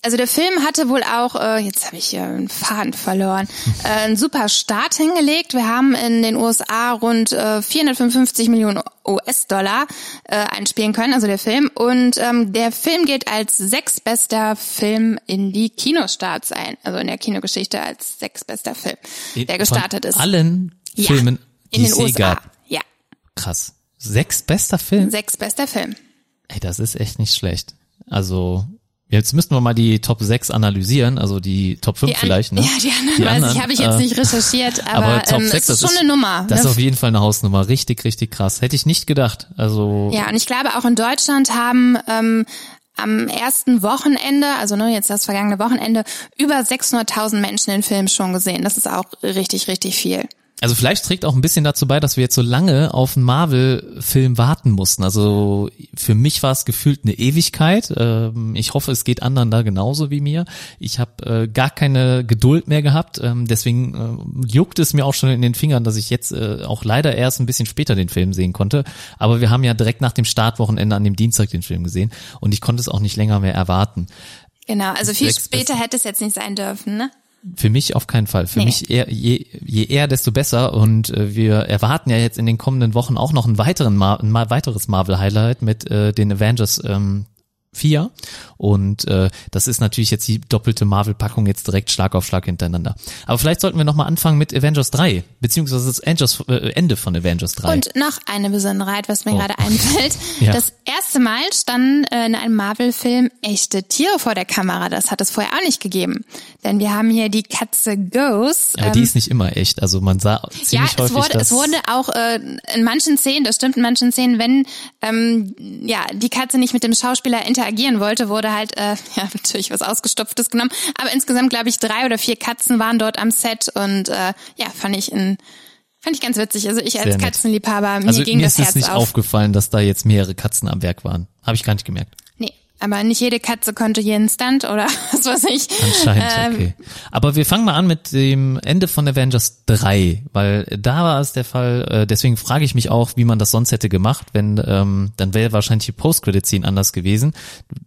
also der Film hatte wohl auch, äh, jetzt habe ich hier einen Faden verloren, äh, einen super Start hingelegt. Wir haben in den USA rund äh, 455 Millionen US-Dollar äh, einspielen können, also der Film. Und ähm, der Film gilt als sechstbester Film in die Kinostarts ein, also in der Kinogeschichte als sechstbester Film, der gestartet Von ist. allen Ja, Filmen, die in den es je USA. gab. Ja, Krass. Sechs bester Film? sechstbester Film. Ey, das ist echt nicht schlecht. Also, jetzt müssten wir mal die Top 6 analysieren, also die Top 5 Die an- vielleicht, ne? Ja, die anderen, weiß anderen, ich, habe ich jetzt äh, nicht recherchiert, aber, Aber Top ähm, 6, es das ist schon eine Nummer. Das ist ne? auf jeden Fall eine Hausnummer. Richtig, richtig krass. Hätte ich nicht gedacht. Also, Ja, und ich glaube auch in Deutschland haben ähm, am ersten Wochenende, also ne, jetzt das vergangene Wochenende, über 600.000 Menschen den Film schon gesehen. Das ist auch richtig, richtig viel. Also vielleicht trägt auch ein bisschen dazu bei, dass wir jetzt so lange auf einen Marvel-Film warten mussten. Also für mich war es gefühlt eine Ewigkeit. Ähm, Ich hoffe, es geht anderen da genauso wie mir. Ich habe äh, gar keine Geduld mehr gehabt. Ähm, Deswegen äh, juckt es mir auch schon in den Fingern, dass ich jetzt äh, auch leider erst ein bisschen später den Film sehen konnte. Aber wir haben ja direkt nach dem Startwochenende an dem Dienstag den Film gesehen und ich konnte es auch nicht länger mehr erwarten. Genau, also viel später hätte es jetzt nicht sein dürfen, ne? Für mich auf keinen Fall. Für Nee. mich eher, je, je eher, desto besser. Und äh, wir erwarten ja jetzt in den kommenden Wochen auch noch einen weiteren Mar ein weiteres Marvel-Highlight mit äh, den Avengers ähm, 4. Und äh, das ist natürlich jetzt die doppelte Marvel-Packung jetzt direkt Schlag auf Schlag hintereinander. Aber vielleicht sollten wir nochmal anfangen mit Avengers 3, beziehungsweise das Avengers, äh, Ende von Avengers 3. Und noch eine Besonderheit, was mir Oh. gerade einfällt. Ja. Das erste Mal standen äh, in einem Marvel-Film echte Tiere vor der Kamera. Das hat es vorher auch nicht gegeben. Denn wir haben hier die Katze Ghost. Aber die ist nicht immer echt. Also man sah Ja, ziemlich es häufig, wurde, es wurde auch äh, in manchen Szenen, das stimmt in manchen Szenen, wenn ähm, ja die Katze nicht mit dem Schauspieler interagieren wollte, wurde halt äh, ja natürlich was ausgestopftes genommen. Aber insgesamt glaube ich drei oder vier Katzen waren dort am Set und äh, ja fand ich in fand ich ganz witzig. Also ich als Sehr. Katzenliebhaber mir also ging mir das ist Herz nicht auf. aufgefallen, dass da jetzt mehrere Katzen am Werk waren. Habe ich gar nicht gemerkt. Aber nicht jede Katze konnte jeden Stunt oder was weiß ich. Anscheinend, Ähm, okay. Aber wir fangen mal an mit dem Ende von Avengers 3, weil da war es der Fall, äh, deswegen frage ich mich auch, wie man das sonst hätte gemacht, wenn, ähm, dann wäre wahrscheinlich die Post-Credit-Scene anders gewesen,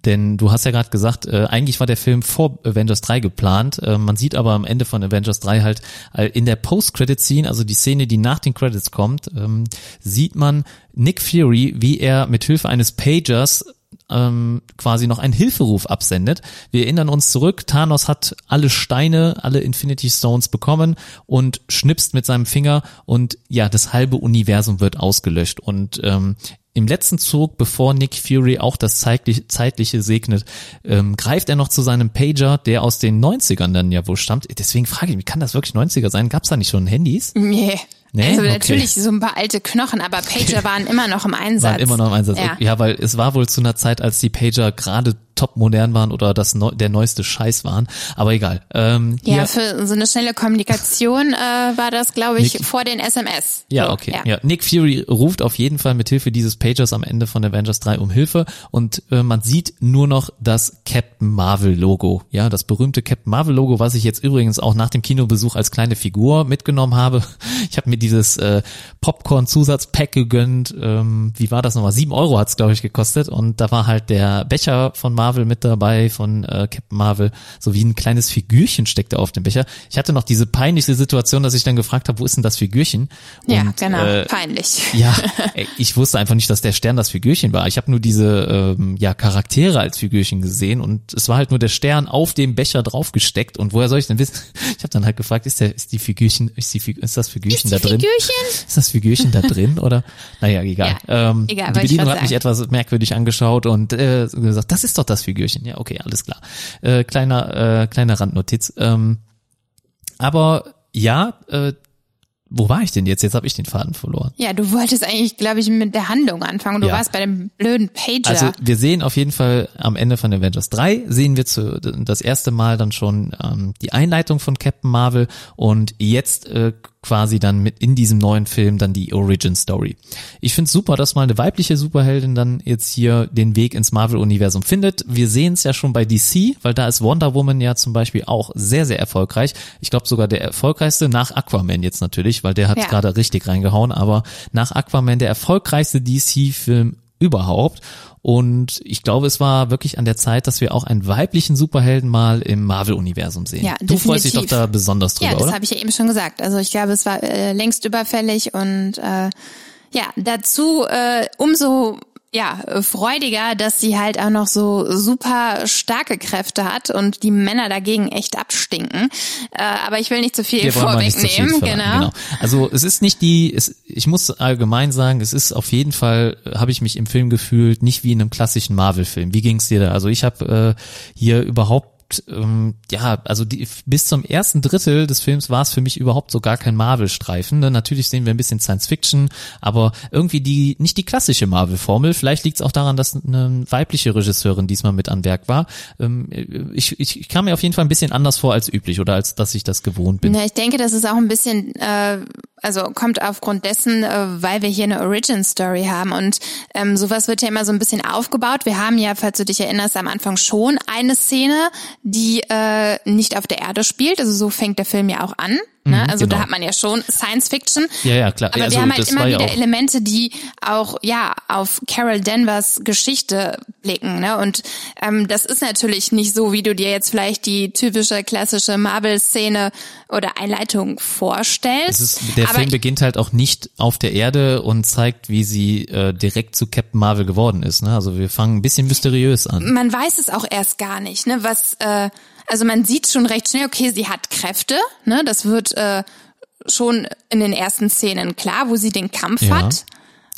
denn du hast ja gerade gesagt, äh, eigentlich war der Film vor Avengers 3 geplant, äh, man sieht aber am Ende von Avengers 3 halt äh, in der Post-Credit-Scene, also die Szene, die nach den Credits kommt, ähm, sieht man Nick Fury, wie er mit Hilfe eines Pagers ähm, quasi noch einen Hilferuf absendet. Wir erinnern uns zurück, Thanos hat alle Steine, alle Infinity Stones bekommen und schnipst mit seinem Finger und ja, das halbe Universum wird ausgelöscht. Und ähm, im letzten Zug, bevor Nick Fury auch das zeitliche, segnet, ähm, greift er noch zu seinem Pager, der aus den 90ern dann ja wohl stammt. Deswegen frage ich mich, kann das wirklich 90er sein? Gab es da nicht schon Handys? Nee. Nee? Also Okay. natürlich so ein paar alte Knochen, aber Pager waren immer noch im Einsatz. Waren immer noch im Einsatz. Ja. Ja, weil es war wohl zu einer Zeit, als die Pager gerade top modern waren oder das neu, der neueste Scheiß waren. Aber egal. Ähm, Ja, für so eine schnelle Kommunikation äh, war das, glaube ich, Nick- vor den SMS. Ja, okay. Ja. Nick Fury ruft auf jeden Fall mit Hilfe dieses Pagers am Ende von Avengers 3 um Hilfe und äh, man sieht nur noch das Captain Marvel Logo. Ja, das berühmte Captain Marvel Logo, was ich jetzt übrigens auch nach dem Kinobesuch als kleine Figur mitgenommen habe. Ich habe mir dieses äh, Popcorn-Zusatzpack gegönnt. Ähm, wie war das nochmal? Sieben Euro hat's glaube ich, gekostet und da war halt der Becher von Marvel mit dabei, von äh, Captain Marvel, so wie ein kleines Figürchen steckte auf dem Becher. Ich hatte noch diese peinliche Situation, dass ich dann gefragt habe, wo ist denn das Figürchen? Ja, Und, genau. äh, Peinlich. ja, ich wusste einfach nicht, dass der Stern das Figürchen war. Ich habe nur diese ähm, ja, Charaktere als Figürchen gesehen und es war halt nur der Stern auf dem Becher draufgesteckt. Und woher soll ich denn wissen? Ich habe dann halt gefragt, ist der, ist die Figürchen, ist die ist das Figürchen da drin? Figürchen? Ist das Figürchen da drin oder? Naja, egal. Ja, ähm, egal, die Bedienung hat mich etwas merkwürdig angeschaut und äh, gesagt, das ist doch das Figürchen. Ja, okay, alles klar. Äh, kleiner, äh, kleine Randnotiz. Ähm, aber ja, äh, wo war ich denn jetzt? Jetzt habe ich den Faden verloren. Ja, du wolltest eigentlich, glaube ich, mit der Handlung anfangen. Du Ja. warst bei dem blöden Pager. Also wir sehen auf jeden Fall am Ende von Avengers 3 sehen wir zu, das erste Mal dann schon ähm, die Einleitung von Captain Marvel und jetzt äh, quasi dann mit in diesem neuen Film dann die Origin Story. Ich finde super, dass mal eine weibliche Superheldin dann jetzt hier den Weg ins Marvel-Universum findet. Wir sehen es ja schon bei DC, weil da ist Wonder Woman ja zum Beispiel auch sehr, sehr erfolgreich. Ich glaube sogar der erfolgreichste nach Aquaman jetzt natürlich, weil der hat Ja. gerade richtig reingehauen, aber nach Aquaman der erfolgreichste DC-Film überhaupt. Und ich glaube, es war wirklich an der Zeit, dass wir auch einen weiblichen Superhelden mal im Marvel-Universum sehen. Ja, du freust dich doch definitiv. da besonders drüber, Ja, das habe ich ja eben schon gesagt. Also ich glaube, es war äh, längst überfällig und äh, ja, dazu äh, umso ja, freudiger, dass sie halt auch noch so super starke Kräfte hat und die Männer dagegen echt abstinken. Äh, aber ich will nicht zu viel vorwegnehmen. verlangen, genau. Also es ist nicht die, es, ich muss allgemein sagen, es ist auf jeden Fall, äh, habe ich mich im Film gefühlt, nicht wie in einem klassischen Marvel-Film. Wie ging's dir da? Also ich habe äh, hier überhaupt ähm, ja, also die, bis zum ersten Drittel des Films war es für mich überhaupt so gar kein Marvel-Streifen. Ne? Natürlich sehen wir ein bisschen Science-Fiction, aber irgendwie die nicht die klassische Marvel-Formel. Vielleicht liegt es auch daran, dass eine weibliche Regisseurin diesmal mit an Werk war. Ähm, ich, ich, ich kam mir auf jeden Fall ein bisschen anders vor als üblich oder als dass ich das gewohnt bin. Na, ich denke, das ist auch ein bisschen, äh, also kommt aufgrund dessen, äh, weil wir hier eine Origin Story haben und ähm, sowas wird ja immer so ein bisschen aufgebaut. Wir haben ja, falls du dich erinnerst, am Anfang schon eine Szene, die äh, nicht auf der Erde spielt. Also so fängt der Film ja auch an. Ne? Also genau. da hat man ja schon Science Fiction. Ja, ja, klar. Aber Also, wir haben halt immer ja wieder auch- Elemente, die auch ja auf Carol Danvers Geschichte blicken. Ne? Und ähm, das ist natürlich nicht so, wie du dir jetzt vielleicht die typische klassische Marvel-Szene oder Einleitung vorstellst. Ist, der Film beginnt halt auch nicht auf der Erde und zeigt, wie sie äh, direkt zu Captain Marvel geworden ist. Ne? Also wir fangen ein bisschen mysteriös an. man weiß es auch erst gar nicht, ne? Was, äh, also man sieht schon recht schnell, okay, sie hat Kräfte, ne? Das wird äh, schon in den ersten Szenen klar, wo sie den Kampf Ja. hat.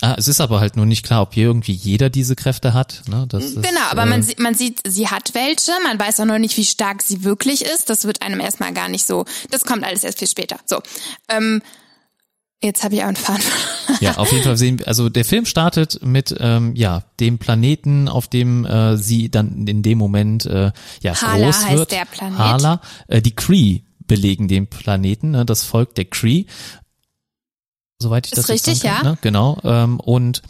Ah, es ist aber halt nur nicht klar, ob hier irgendwie jeder diese Kräfte hat. Ne? Das ist, Genau, aber äh, man, sieht, man sieht, sie hat welche, man weiß auch noch nicht, wie stark sie wirklich ist. Das wird einem erstmal gar nicht so, das kommt alles erst viel später. So, ähm, jetzt habe ich auch einen Faden. Ja, auf jeden Fall sehen wir, also der Film startet mit ähm, ja dem Planeten, auf dem äh, sie dann in dem Moment äh, ja Hala groß heißt wird. der Planet. Hala, äh, die Cree belegen den Planeten, ne, das Volk der Cree. Soweit ich Ist das richtig, kann, ja. Ne? Genau. Ähm, und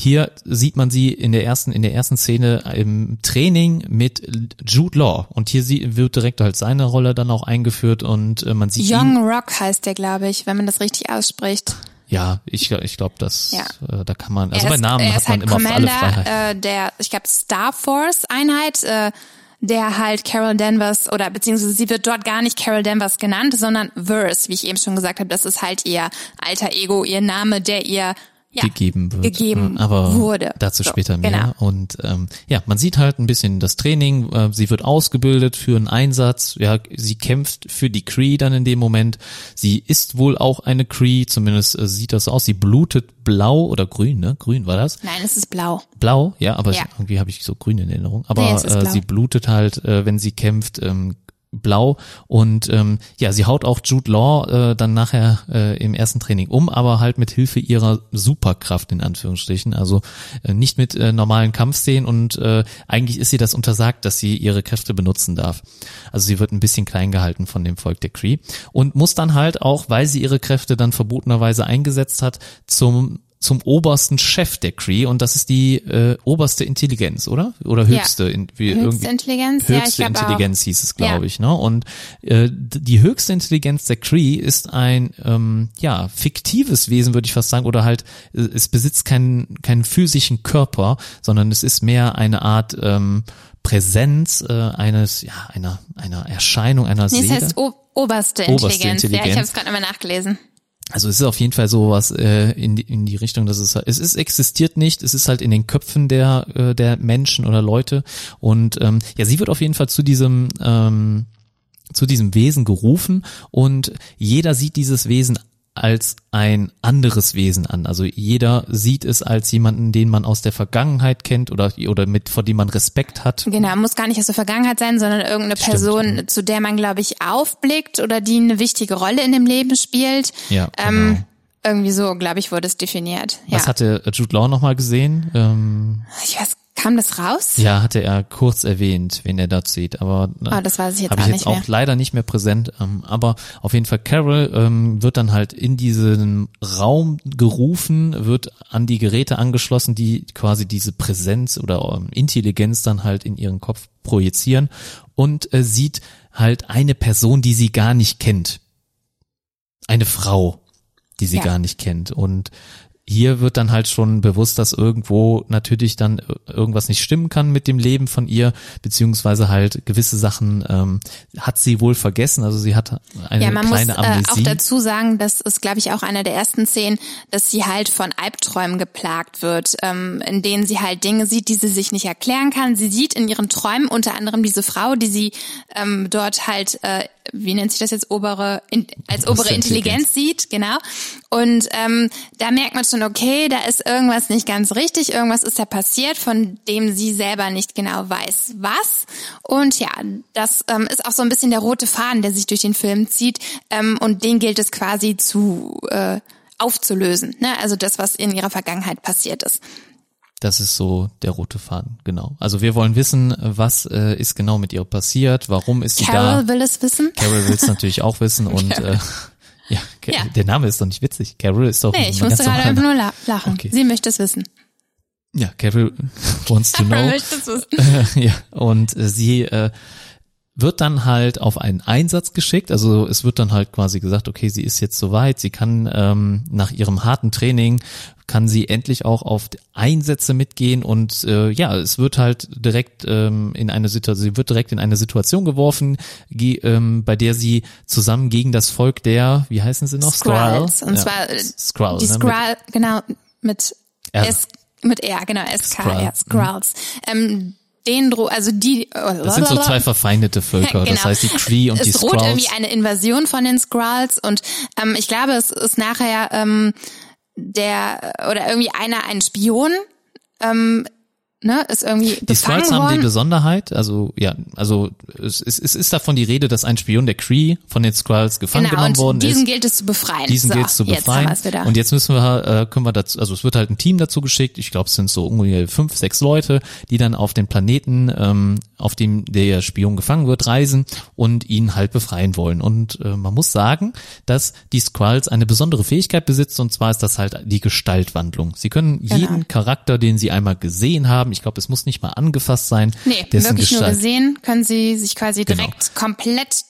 hier sieht man sie in der ersten in der ersten Szene im Training mit Jude Law und hier sie, wird direkt halt seine Rolle dann auch eingeführt und äh, man sieht ihn, Young Rock heißt der, glaube ich, wenn man das richtig ausspricht. ja ich ich glaube das Ja. äh, da kann man also er bei ist, Namen hat ist man halt immer für alle Commander Freiheit äh, der, ich glaube, Star Force Einheit, äh, der halt Carol Danvers oder beziehungsweise sie wird dort gar nicht Carol Danvers genannt, sondern Verse, wie ich eben schon gesagt habe, das ist halt ihr alter Ego, ihr Name, der ihr ja, gegeben wird. gegeben aber wurde. Dazu So, später mehr. genau. Und ähm, ja, man sieht halt ein bisschen das Training. Äh, sie wird ausgebildet für einen Einsatz. Ja, sie kämpft für die Cree dann in dem Moment. Sie ist wohl auch eine Cree, zumindest äh, sieht das aus. Sie blutet blau oder grün, ne? Grün war das. Nein, es ist blau. Blau, ja, aber Ja. irgendwie habe ich so grün in Erinnerung. Aber Nee, äh, sie blutet halt, äh, wenn sie kämpft, ähm, blau und ähm, ja, sie haut auch Jude Law äh, dann nachher äh, im ersten Training um, aber halt mit Hilfe ihrer Superkraft in Anführungsstrichen, also äh, nicht mit äh, normalen Kampfszenen und äh, eigentlich ist ihr das untersagt, dass sie ihre Kräfte benutzen darf. Also sie wird ein bisschen klein gehalten von dem Volk der Cree und muss dann halt auch, weil sie ihre Kräfte dann verbotenerweise eingesetzt hat, zum zum obersten Chef der Cree und das ist die äh, oberste Intelligenz, oder? Oder Ja. höchste, in, wie Höchste irgendwie Intelligenz, ja, höchste auch. Intelligenz hieß es, glaube Ja. ich, ne? Und äh, die höchste Intelligenz der Cree ist ein ähm, ja fiktives Wesen, würde ich fast sagen, oder halt äh, es besitzt keinen keinen physischen Körper, sondern es ist mehr eine Art ähm, Präsenz äh, eines ja einer einer Erscheinung einer Nee, Seele. heißt o oberste Oberste Intelligenz. Ja, Intelligenz. ich habe es gerade nochmal nachgelesen. Also es ist auf jeden Fall sowas äh, in, die, in die Richtung, dass es es ist existiert nicht, es ist halt in den Köpfen der äh, der Menschen oder Leute. Und ähm, ja, sie wird auf jeden Fall zu diesem ähm, zu diesem Wesen gerufen. Und jeder sieht dieses Wesen als ein anderes Wesen an. Also jeder sieht es als jemanden, den man aus der Vergangenheit kennt oder oder mit vor dem man Respekt hat. Genau, muss gar nicht aus der Vergangenheit sein, sondern irgendeine Stimmt, Person, zu der man, glaube ich, aufblickt oder die eine wichtige Rolle in dem Leben spielt. Ja, Ähm, genau. irgendwie so, glaube ich, wurde es definiert. Ja. Was hatte Jude Law nochmal gesehen? Ähm, ich weiß Kam das raus? Ja, hatte er kurz erwähnt, wen er dort sieht, aber Ah, das weiß ich jetzt ich jetzt auch mehr. leider nicht mehr präsent. Ähm, aber auf jeden Fall Carol ähm, wird dann halt in diesen Raum gerufen, wird an die Geräte angeschlossen, die quasi diese Präsenz oder ähm, Intelligenz dann halt in ihren Kopf projizieren und äh, sieht halt eine Person, die sie gar nicht kennt. Eine Frau, die sie Ja. gar nicht kennt. Und hier wird dann halt schon bewusst, dass irgendwo natürlich dann irgendwas nicht stimmen kann mit dem Leben von ihr, beziehungsweise halt gewisse Sachen ähm, hat sie wohl vergessen. Also sie hat eine Ja, man muss kleine äh, auch Amnesie. dazu sagen, das ist, glaube ich, auch einer der ersten Szenen, dass sie halt von Albträumen geplagt wird, ähm, in denen sie halt Dinge sieht, die sie sich nicht erklären kann. Sie sieht in ihren Träumen unter anderem diese Frau, die sie ähm, dort halt, äh, wie nennt sich das jetzt, obere, in, als obere Intelligenz. Sieht, genau. Und ähm, da merkt man schon, okay, da ist irgendwas nicht ganz richtig, irgendwas ist da passiert, von dem sie selber nicht genau weiß, was. Und ja, das ähm, ist auch so ein bisschen der rote Faden, der sich durch den Film zieht. Ähm, und den gilt es quasi zu äh, aufzulösen. Ne? Also das, was in ihrer Vergangenheit passiert ist. Das ist so der rote Faden, genau. Also wir wollen wissen, was äh, ist genau mit ihr passiert, warum ist sie Carol da. will es wissen. Carol will es natürlich auch wissen und äh, ja, Ja. der Name ist doch nicht witzig. Carol ist doch Nee, ich musste gerade einfach nur la- lachen. Okay. Sie möchte es wissen. Ja, Carol wants to know. möchte es wissen. ja, und äh, sie äh, wird dann halt auf einen Einsatz geschickt. Also es wird dann halt quasi gesagt, okay, sie ist jetzt soweit, sie kann ähm, nach ihrem harten Training kann sie endlich auch auf Einsätze mitgehen und äh, ja, es wird halt direkt ähm, in eine Situation, sie wird direkt in eine Situation geworfen, ge ähm, bei der sie zusammen gegen das Volk der, wie heißen sie noch? Skrulls. Und Ja. zwar äh, Skrull, die ne? Skrull, genau, mit R. S, mit R, genau, SK, Skrull. ja, Skrulls. Ähm, den dro also die oh, Das sind so zwei verfeindete Völker, das Genau. heißt die Cree und es die droht Skrulls. irgendwie eine Invasion von den Skrulls und ähm, ich glaube, es ist nachher ähm, der oder irgendwie einer ein Spion ähm, ne, ist irgendwie Die Skrulls haben die. Besonderheit, also ja, also es, es, es ist davon die Rede, dass ein Spion der Cree von den Skrulls gefangen Genau, genommen und worden diesen ist. gilt es zu befreien. Diesen so, gilt es zu Jetzt befreien. wieder. Und jetzt müssen wir, äh, können wir dazu, also es wird halt ein Team dazu geschickt. Ich glaube, es sind so ungefähr fünf, sechs Leute, die dann auf den Planeten, ähm, auf dem der Spion gefangen wird, reisen und ihn halt befreien wollen. Und äh, man muss sagen, dass die Skrulls eine besondere Fähigkeit besitzen, und zwar ist das halt die Gestaltwandlung. Sie können Genau. jeden Charakter, den sie einmal gesehen haben, ich glaube, es muss nicht mal angefasst sein, nee, wirklich nur Gestalt, gesehen, können sie sich quasi Genau. direkt komplett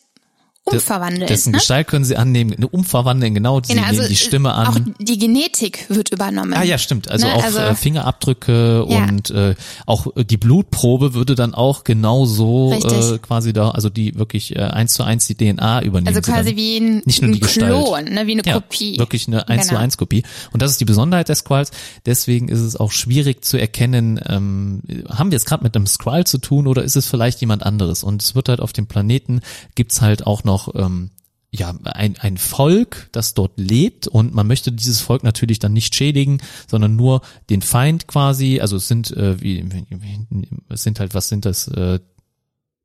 umverwandeln. dessen ne? Gestalt können sie annehmen, eine umverwandeln, genau, sie Genau, also nehmen die Stimme an. auch die Genetik wird übernommen. Ah ja, stimmt. Also Ne, auch also- äh, Fingerabdrücke Ja. und äh, auch äh, die Blutprobe würde dann auch genauso Richtig. äh, quasi da, also die wirklich äh, eins zu eins die DNA übernehmen. Also quasi wie ein, Nicht nur ein die Gestalt. Klon, ne, wie eine ja, Kopie. Wirklich eine 1 zu Genau. 1 Kopie. Und das ist die Besonderheit der Skrulls. Deswegen ist es auch schwierig zu erkennen, ähm, haben wir es gerade mit einem Skrull zu tun oder ist es vielleicht jemand anderes? Und es wird halt auf dem Planeten, gibt's halt auch noch ähm, ja, ein, ein Volk, das dort lebt. Und man möchte dieses Volk natürlich dann nicht schädigen, sondern nur den Feind quasi, also es sind, äh, wie, wie, es sind halt, was sind das, äh,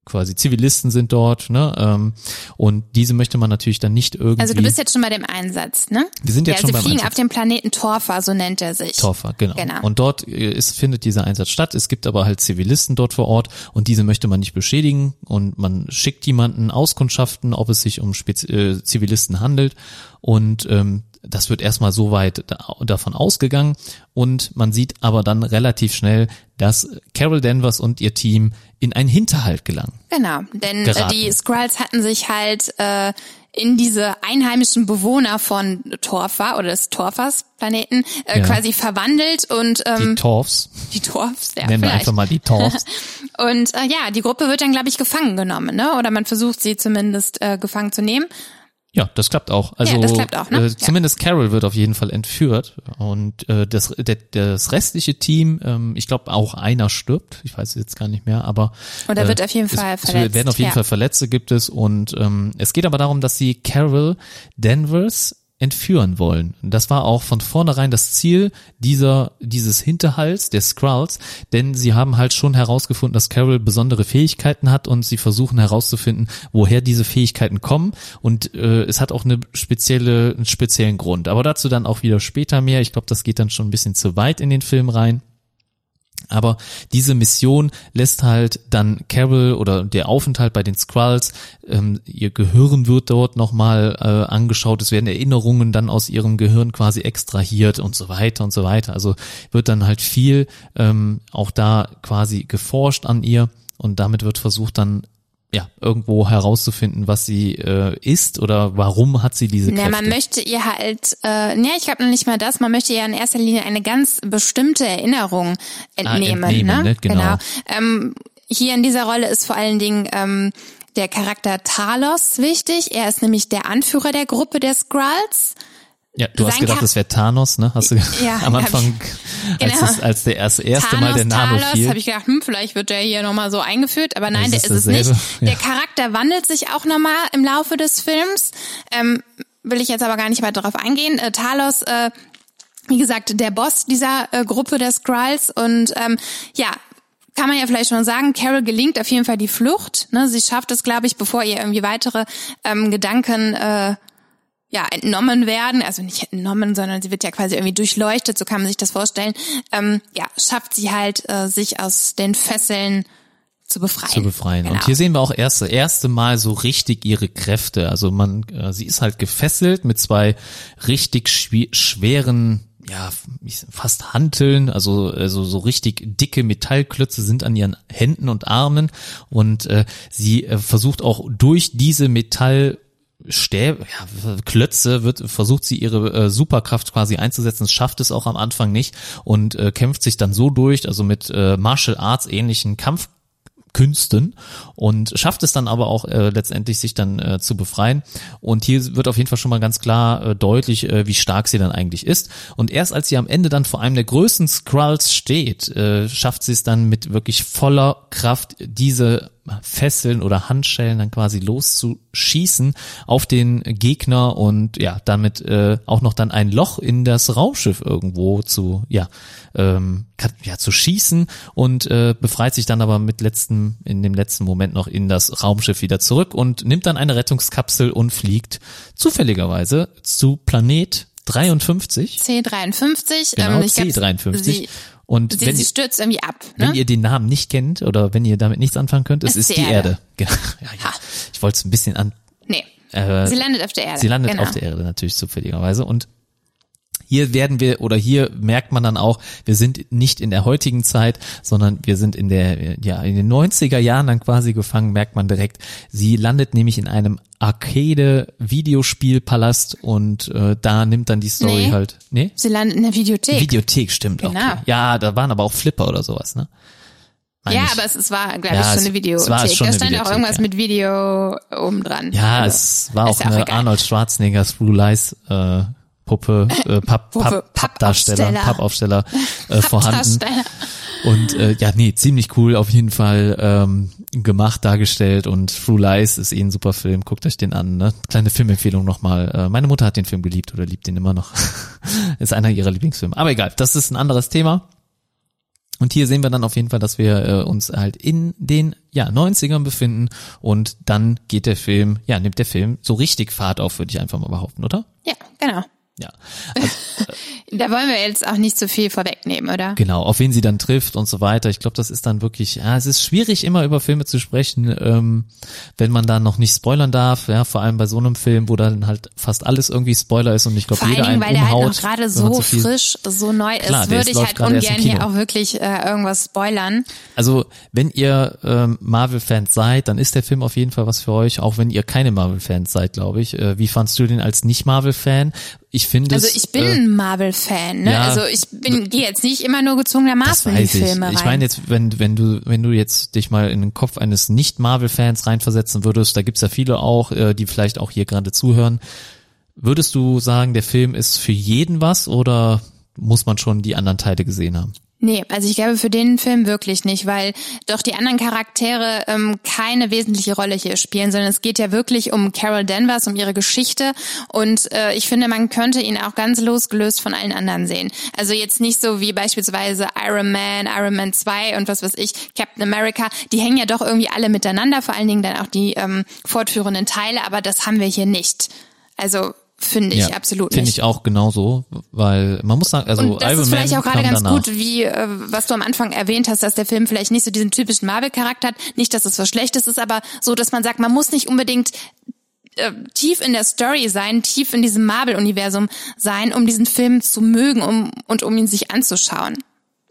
quasi Zivilisten sind dort, ne? Ähm, und diese möchte man natürlich dann nicht irgendwie. Also du bist jetzt schon bei dem Einsatz, ne? Wir sind jetzt ja, schon sie beim fliegen Einsatz. auf dem Planeten Torfa, so nennt er sich. Torfer, genau. Genau. Und dort äh, ist, findet dieser Einsatz statt. Es gibt aber halt Zivilisten dort vor Ort und diese möchte man nicht beschädigen und man schickt jemanden auskundschaften, ob es sich um Spezi äh, Zivilisten handelt und ähm, das wird erstmal so weit da, davon ausgegangen und man sieht aber dann relativ schnell, dass Carol Danvers und ihr Team in einen Hinterhalt gelangen. Genau, denn äh, Geraten. die Skrulls hatten sich halt äh, in diese einheimischen Bewohner von Torfa oder des Torfas Planeten äh, Ja. quasi verwandelt und Die ähm, Torfs, die Torfs, ja, nennen wir vielleicht. einfach mal die Torfs. Und äh, ja, die Gruppe wird dann, glaube ich, gefangen genommen, ne? Oder man versucht sie zumindest äh, gefangen zu nehmen. Ja, das klappt auch. Also das klappt auch, ne? äh, Ja. zumindest Carol wird auf jeden Fall entführt und äh, das der, das restliche Team, ähm, ich glaube auch einer stirbt, ich weiß es jetzt gar nicht mehr, aber Oder wird auf jeden es, Fall es verletzt, werden auf jeden ja. Fall Verletzte gibt es und ähm, es geht aber darum, dass sie Carol Danvers entführen wollen. Das war auch von vornherein das Ziel dieser, dieses Hinterhalts der Skrulls, denn sie haben halt schon herausgefunden, dass Carol besondere Fähigkeiten hat und sie versuchen herauszufinden, woher diese Fähigkeiten kommen und äh, es hat auch eine spezielle, einen speziellen Grund. Aber dazu dann auch wieder später mehr. Ich glaube, das geht dann schon ein bisschen zu weit in den Film rein. Aber diese Mission lässt halt dann Carol oder der Aufenthalt bei den Skrulls, ähm, ihr Gehirn wird dort nochmal äh, angeschaut, es werden Erinnerungen dann aus ihrem Gehirn quasi extrahiert und so weiter und so weiter. Also wird dann halt viel ähm, auch da quasi geforscht an ihr und damit wird versucht dann ja, irgendwo herauszufinden, was sie äh, ist oder warum hat sie diese Kräfte. Ja, man möchte ihr halt, äh, ne, ich glaube noch nicht mal das, man möchte ihr in erster Linie eine ganz bestimmte Erinnerung entnehmen. Ah, entnehmen ne? ne? Genau. Ähm, hier in dieser Rolle ist vor allen Dingen ähm, der Charakter Talos wichtig. Er ist nämlich der Anführer der Gruppe der Skrulls. Ja, du hast gedacht, das wäre Thanos, ne? Hast du Ja, am Anfang, als, Genau. es, als der erste, erste Thanos, Mal der Name Talos, fiel. habe ich gedacht, hm, vielleicht wird der hier nochmal so eingeführt, aber nein, Das der ist ist es nicht. ja. Der Charakter wandelt sich auch nochmal im Laufe des Films. Ähm, will ich jetzt aber gar nicht weiter darauf eingehen. Äh, Talos, äh, wie gesagt, der Boss dieser äh, Gruppe der Skrulls und ähm, ja, kann man ja vielleicht schon sagen, Carol gelingt auf jeden Fall die Flucht. Ne? Sie schafft es, glaube ich, bevor ihr irgendwie weitere ähm, Gedanken äh, ja, entnommen werden, also nicht entnommen, sondern sie wird ja quasi irgendwie durchleuchtet, so kann man sich das vorstellen, ähm, ja, schafft sie halt, äh, sich aus den Fesseln zu befreien. zu befreien. Genau. Und hier sehen wir auch erste, erste Mal so richtig ihre Kräfte. Also man, äh, sie ist halt gefesselt mit zwei richtig schweren, ja, fast Hanteln, also, also so richtig dicke Metallklötze sind an ihren Händen und Armen und äh, sie äh, versucht auch durch diese Metall Stäbe, ja, Klötze wird versucht sie ihre äh, Superkraft quasi einzusetzen, schafft es auch am Anfang nicht und äh, kämpft sich dann so durch, also mit äh, Martial Arts ähnlichen Kampf Künsten und schafft es dann aber auch äh, letztendlich sich dann äh, zu befreien. Und hier wird auf jeden Fall schon mal ganz klar äh, deutlich, äh, wie stark sie dann eigentlich ist. Und erst als sie am Ende dann vor einem der größten Skrulls steht, äh, schafft sie es dann mit wirklich voller Kraft diese Fesseln oder Handschellen dann quasi loszuschießen auf den Gegner und ja, damit äh, auch noch dann ein Loch in das Raumschiff irgendwo zu, ja, ähm, ja, zu schießen und äh, befreit sich dann aber mit letzten, in dem letzten Moment noch in das Raumschiff wieder zurück und nimmt dann eine Rettungskapsel und fliegt zufälligerweise zu Planet 53. C53. Genau, ähm, ich glaub, C53. Und sie, wenn, sie stürzt irgendwie ab. Ne? wenn ihr den Namen nicht kennt oder wenn ihr damit nichts anfangen könnt, es ist ist die Erde. Genau. Ja, ja. Ich wollte es ein bisschen an, nee, äh, sie landet auf der Erde. Sie landet genau. auf der Erde natürlich zufälligerweise und hier werden wir oder hier merkt man dann auch, wir sind nicht in der heutigen Zeit, sondern wir sind in der ja in den 90er Jahren dann quasi gefangen, merkt man direkt. Sie landet nämlich in einem Arcade Videospielpalast und äh, da nimmt dann die Story Nee. halt, nee? Sie landet in der Videothek. Videothek stimmt Genau. okay. Ja, da waren aber auch Flipper oder sowas, ne? Meine ja, ich. aber es, es war, glaube Ja, ich, schon es- eine Videothek. es war schon da stand auch Videothek, irgendwas ja. mit Video oben dran. Ja, Also, es war auch ja eine egal. Arnold Schwarzenegger Through Lies äh, Puppe, äh, Papp, Puppe, Papp, Pappdarsteller, Pappaufsteller. Äh, vorhanden. Und äh, ja, nee, ziemlich cool auf jeden Fall ähm, gemacht, dargestellt und Through Lies ist eh ein super Film, guckt euch den an. Ne? Kleine Filmempfehlung nochmal. Äh, meine Mutter hat den Film geliebt oder liebt den immer noch. ist einer ihrer Lieblingsfilme. Aber egal, das ist ein anderes Thema. Und hier sehen wir dann auf jeden Fall, dass wir äh, uns halt in den ja 90ern befinden und dann geht der Film, ja, nimmt der Film so richtig Fahrt auf, würde ich einfach mal behaupten, oder? Ja, genau. Ja. Da wollen wir jetzt auch nicht so viel vorwegnehmen, oder? Genau, auf wen sie dann trifft und so weiter. Ich glaube, das ist dann wirklich, ja, es ist schwierig, immer über Filme zu sprechen, ähm, wenn man da noch nicht spoilern darf, ja, vor allem bei so einem Film, wo dann halt fast alles irgendwie Spoiler ist und ich glaube, Vor allen jeder Dingen, einen weil der halt umhaut. noch gerade so viel- frisch, so neu ist, Klar, der würde ist- ich halt ungern hier auch wirklich äh, irgendwas spoilern. Also, wenn ihr ähm, Marvel-Fans seid, dann ist der Film auf jeden Fall was für euch, auch wenn ihr keine Marvel-Fans seid, glaube ich. Äh, wie fandst du den als Nicht-Marvel-Fan? Ich finde Also es, ich bin äh, ein Marvel-Fan, ne? ja. also ich bin gehe jetzt nicht immer nur Das gezwungenermaßen in die weiß ich. Filme rein. Ich meine jetzt, wenn, wenn du, wenn du jetzt dich mal in den Kopf eines Nicht-Marvel-Fans reinversetzen würdest, da gibt's ja viele auch, äh, die vielleicht auch hier gerade zuhören. Würdest du sagen, der Film ist für jeden was oder muss man schon die anderen Teile gesehen haben? Nee, also ich glaube für den Film wirklich nicht, weil doch die anderen Charaktere ähm, keine wesentliche Rolle hier spielen, sondern es geht ja wirklich um Carol Danvers, um ihre Geschichte und äh, ich finde, man könnte ihn auch ganz losgelöst von allen anderen sehen. Also jetzt nicht so wie beispielsweise Iron Man, Iron Man 2 und was weiß ich, Captain America, die hängen ja doch irgendwie alle miteinander, vor allen Dingen dann auch die ähm, fortführenden Teile, aber das haben wir hier nicht. Also finde ich Ja, absolut Finde nicht. ich auch genauso, weil man muss sagen, also und das Iron ist vielleicht Man auch gerade ganz danach. gut, wie äh, was du am Anfang erwähnt hast, dass der Film vielleicht nicht so diesen typischen Marvel-Charakter hat. Nicht, dass es was Schlechtes ist, aber so, dass man sagt, man muss nicht unbedingt äh, tief in der Story sein, tief in diesem Marvel-Universum sein, um diesen Film zu mögen um, und um ihn sich anzuschauen.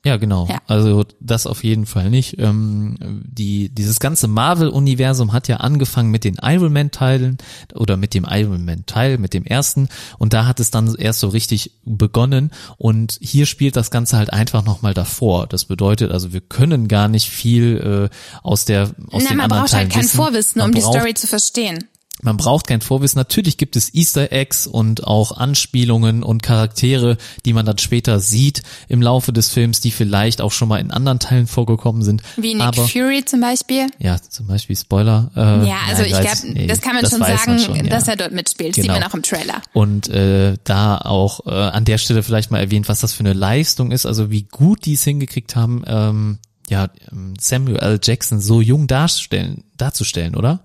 Ja, genau. Ja. Also das auf jeden Fall nicht. Ähm, die, dieses ganze Marvel-Universum hat ja angefangen mit den Iron Man-Teilen oder mit dem Iron Man-Teil, mit dem ersten. Und da hat es dann erst so richtig begonnen. Und hier spielt das Ganze halt einfach nochmal davor. Das bedeutet also, wir können gar nicht viel äh, aus der aus Na, den man anderen braucht Teilen halt kein wissen. Vorwissen, Man um die braucht- Story zu verstehen. Man braucht kein Vorwissen. Natürlich gibt es Easter Eggs und auch Anspielungen und Charaktere, die man dann später sieht im Laufe des Films, die vielleicht auch schon mal in anderen Teilen vorgekommen sind. Wie Nick Aber Fury zum Beispiel. ja, zum Beispiel Spoiler. Äh, Ja, also nein, ich glaube, nee, das kann man das schon sagen, man schon, ja. dass er dort mitspielt. Sieht Genau. man auch im Trailer. Und äh, da auch äh, an der Stelle vielleicht mal erwähnt, was das für eine Leistung ist, also wie gut die es hingekriegt haben, ähm, ja, ähm, Samuel L. Jackson so jung darstellen, darzustellen, oder?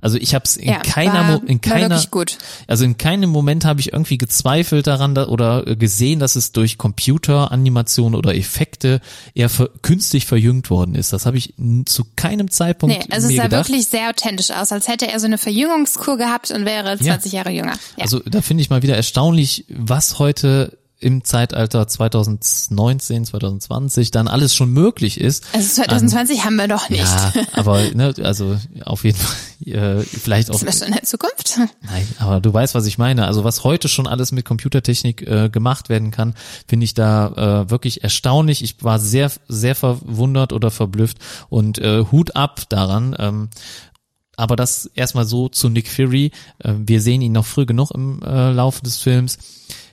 Also ich habe es in Ja, keiner war, in keiner also in keinem Moment habe ich irgendwie gezweifelt daran da, oder äh, gesehen, dass es durch Computeranimation oder Effekte eher ver künstlich verjüngt worden ist. Das habe ich zu keinem Zeitpunkt Nee, also es sah gedacht. wirklich sehr authentisch aus, als hätte er so eine Verjüngungskur gehabt und wäre 20 Jahre jünger. Ja. Also da finde ich mal wieder erstaunlich, was heute im Zeitalter 2019, 2020 dann alles schon möglich ist. also 2020 haben wir doch nicht. Ja, aber ne, also auf jeden Fall äh, vielleicht auch Sind wir schon in der Zukunft? Nein, aber du weißt, was ich meine. Also was heute schon alles mit Computertechnik äh, gemacht werden kann, finde ich da äh, wirklich erstaunlich. Ich war sehr, sehr verwundert oder verblüfft und äh, Hut ab daran. Ähm, aber das erstmal so zu Nick Fury. Äh, wir sehen ihn noch früh genug im äh, Laufe des Films.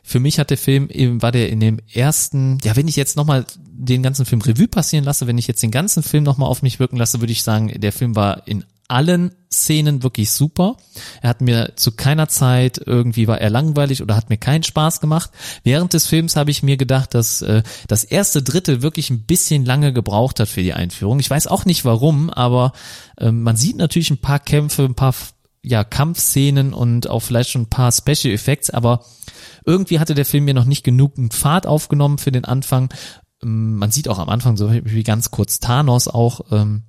Für mich hat der Film eben, war der in dem ersten, ja, wenn ich jetzt nochmal den ganzen Film Revue passieren lasse, wenn ich jetzt den ganzen Film nochmal auf mich wirken lasse, würde ich sagen, der Film war in allen Szenen wirklich super. Er hat mir zu keiner Zeit irgendwie war er langweilig oder hat mir keinen Spaß gemacht. Während des Films habe ich mir gedacht, dass äh, das erste Drittel wirklich ein bisschen lange gebraucht hat für die Einführung. Ich weiß auch nicht warum, aber äh, man sieht natürlich ein paar Kämpfe, ein paar ja, Kampfszenen und auch vielleicht schon ein paar Special Effects, aber irgendwie hatte der Film mir noch nicht genug Fahrt aufgenommen für den Anfang. Ähm, Man sieht auch am Anfang so wie ganz kurz Thanos auch, ähm,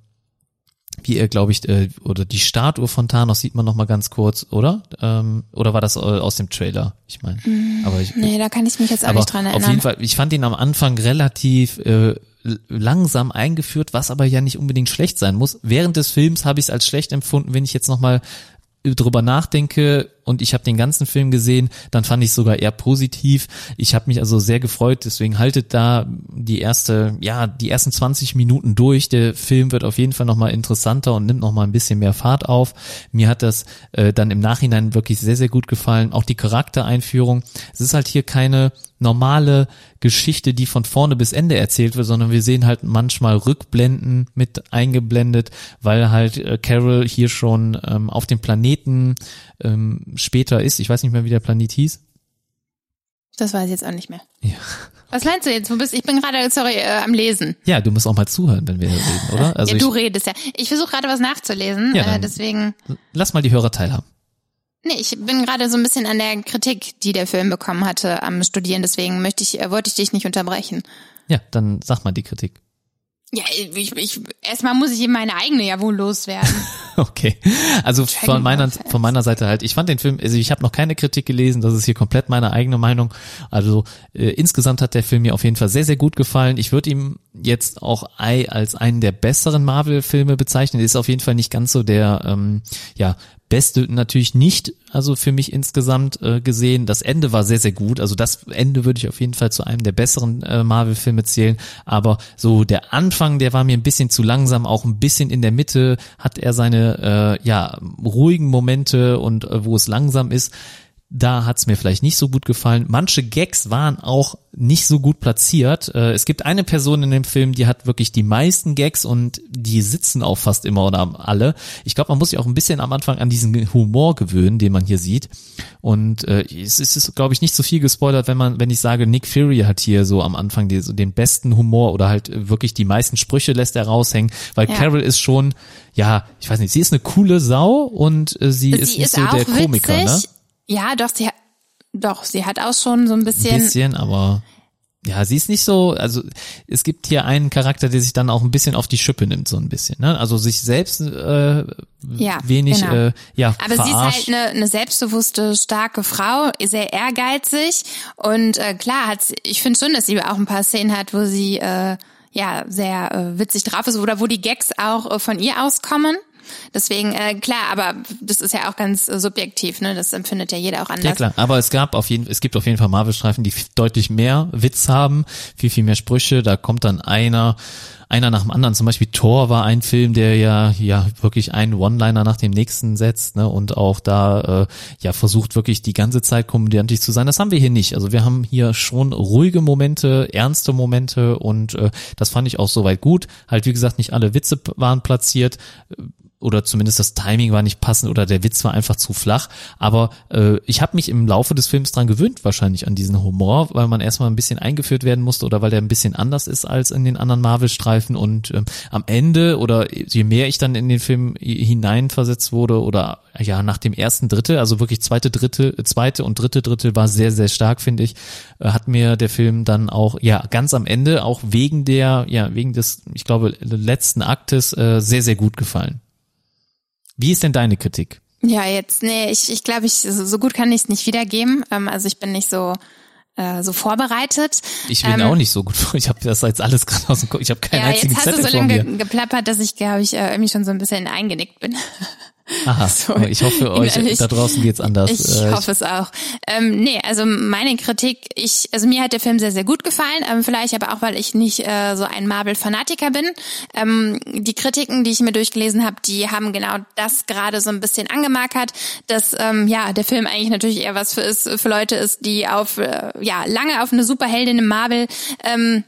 wie er, glaube ich, äh, oder die Statue von Thanos sieht man noch mal ganz kurz, oder? Ähm, oder war das äh, aus dem Trailer? Ich meine, aber ich, Nee, da kann ich mich jetzt auch aber nicht dran erinnern. auf jeden Fall, ich fand ihn am Anfang relativ äh, langsam eingeführt, was aber ja nicht unbedingt schlecht sein muss. Während des Films habe ich es als schlecht empfunden, wenn ich jetzt noch mal drüber nachdenke und ich habe den ganzen Film gesehen, dann fand ich sogar eher positiv. Ich habe mich also sehr gefreut, deswegen haltet da die erste, ja, die ersten 20 Minuten durch. Der Film wird auf jeden Fall nochmal interessanter und nimmt nochmal ein bisschen mehr Fahrt auf. Mir hat das äh, dann im Nachhinein wirklich sehr, sehr gut gefallen. Auch die Charaktereinführung. Es ist halt hier keine normale Geschichte, die von vorne bis Ende erzählt wird, sondern wir sehen halt manchmal Rückblenden mit eingeblendet, weil halt äh, Carol hier schon ähm, auf dem Planeten ähm, später ist. Ich weiß nicht mehr, wie der Planet hieß. das weiß ich jetzt auch nicht mehr. Ja. Was meinst du jetzt? Wo bist Ich bin gerade, sorry, äh, am Lesen. Ja, du musst auch mal zuhören, wenn wir reden, oder? Also ja, du ich, redest ja. Ich versuche gerade was nachzulesen, Ja, äh, deswegen. lass mal die Hörer teilhaben. Nee, ich bin gerade so ein bisschen an der Kritik, die der Film bekommen hatte, am Studieren, deswegen möchte ich, äh, wollte ich dich nicht unterbrechen. Ja, dann sag mal die Kritik. Ja, ich, ich erstmal muss ich eben meine eigene ja wohl loswerden. Okay. Also von meiner, von meiner Seite halt, ich fand den Film, also ich habe noch keine Kritik gelesen, das ist hier komplett meine eigene Meinung. Also äh, insgesamt hat der Film mir auf jeden Fall sehr, sehr gut gefallen. Ich würde ihm jetzt auch ei- als einen der besseren Marvel-Filme bezeichnen. Ist auf jeden Fall nicht ganz so der, ähm, ja, beste natürlich nicht, also für mich insgesamt äh, gesehen. Das Ende war sehr, sehr gut. Also das Ende würde ich auf jeden Fall zu einem der besseren äh, Marvel-Filme zählen. Aber so der Anfang, der war mir ein bisschen zu langsam. Auch ein bisschen in der Mitte hat er seine äh, ja ruhigen Momente und äh, wo es langsam ist. Da hat's mir vielleicht nicht so gut gefallen. Manche Gags waren auch nicht so gut platziert. Äh, Es gibt eine Person in dem Film, die hat wirklich die meisten Gags und die sitzen auch fast immer oder alle. Ich glaube, man muss sich auch ein bisschen am Anfang an diesen Humor gewöhnen, den man hier sieht. Und äh, es ist, glaube ich, nicht so viel gespoilert, wenn man, wenn ich sage, Nick Fury hat hier so am Anfang die, so den besten Humor oder halt wirklich die meisten Sprüche lässt er raushängen, weil Ja. Carol ist schon, ja, ich weiß nicht, sie ist eine coole Sau und äh, sie, ist nicht so der Komiker, ne? Ja, doch, sie hat, doch, sie hat auch schon so ein bisschen. Ein bisschen, aber ja, sie ist nicht so, also es gibt hier einen Charakter, der sich dann auch ein bisschen auf die Schippe nimmt, so ein bisschen, ne? Also sich selbst äh, Ja, wenig, genau. äh, ja, Aber sie ist verarscht. halt eine, eine selbstbewusste, starke Frau, sehr ehrgeizig und äh, klar hat sie, ich finde schon, dass sie auch ein paar Szenen hat, wo sie äh, ja sehr äh, witzig drauf ist oder wo die Gags auch äh, von ihr auskommen. Deswegen, äh, klar, aber das ist ja auch ganz äh, subjektiv, ne? Das empfindet ja jeder auch anders. Ja klar, aber es gab auf jeden, es gibt auf jeden Fall Marvel-Streifen, die deutlich mehr Witz haben, viel viel mehr Sprüche. Da kommt dann einer, einer nach dem anderen. Zum Beispiel Thor war ein Film, der ja ja wirklich einen One-Liner nach dem nächsten setzt, ne und auch da äh, ja versucht wirklich die ganze Zeit komödiantisch zu sein. Das haben wir hier nicht. Also wir haben hier schon ruhige Momente, ernste Momente und äh, das fand ich auch soweit gut. Halt wie gesagt, nicht alle Witze waren platziert oder zumindest das Timing war nicht passend oder der Witz war einfach zu flach. Aber äh, ich habe mich im Laufe des Films dran gewöhnt, wahrscheinlich an diesen Humor, weil man erstmal ein bisschen eingeführt werden musste oder weil der ein bisschen anders ist als in den anderen Marvel-Streifen. Und ähm, am Ende oder je mehr ich dann in den Film hi- hineinversetzt wurde oder ja nach dem ersten Drittel, also wirklich zweite, dritte, äh, zweite und dritte Drittel war sehr, sehr stark, finde ich, äh, hat mir der Film dann auch ja ganz am Ende auch wegen der ja wegen des ich glaube letzten Aktes äh, sehr, sehr gut gefallen. Wie ist denn deine Kritik? Ja, jetzt, nee, ich, ich glaube, ich, so gut kann ich es nicht wiedergeben. Ähm, also ich bin nicht so, äh, so vorbereitet. Ich bin Ähm, auch nicht so gut vor. Ich habe das jetzt alles gerade aus dem Kopf. Ich habe keinen Ja, einzigen jetzt hast du Zettel so vor lange mir. ge geplappert, dass ich, glaube ich, äh, irgendwie schon so ein bisschen eingenickt bin. Aha, so ich hoffe, euch innerlich. da draußen geht's anders. Ich Äh, hoffe es auch. Ähm, nee, also meine Kritik, ich, also mir hat der Film sehr, sehr gut gefallen, ähm, vielleicht aber auch, weil ich nicht äh, so ein Marvel-Fanatiker bin. Ähm, die Kritiken, die ich mir durchgelesen habe, die haben genau das gerade so ein bisschen angemarkert, dass ähm, ja der Film eigentlich natürlich eher was für ist für Leute ist, die auf äh, ja lange auf eine Superheldin im Marvel ähm,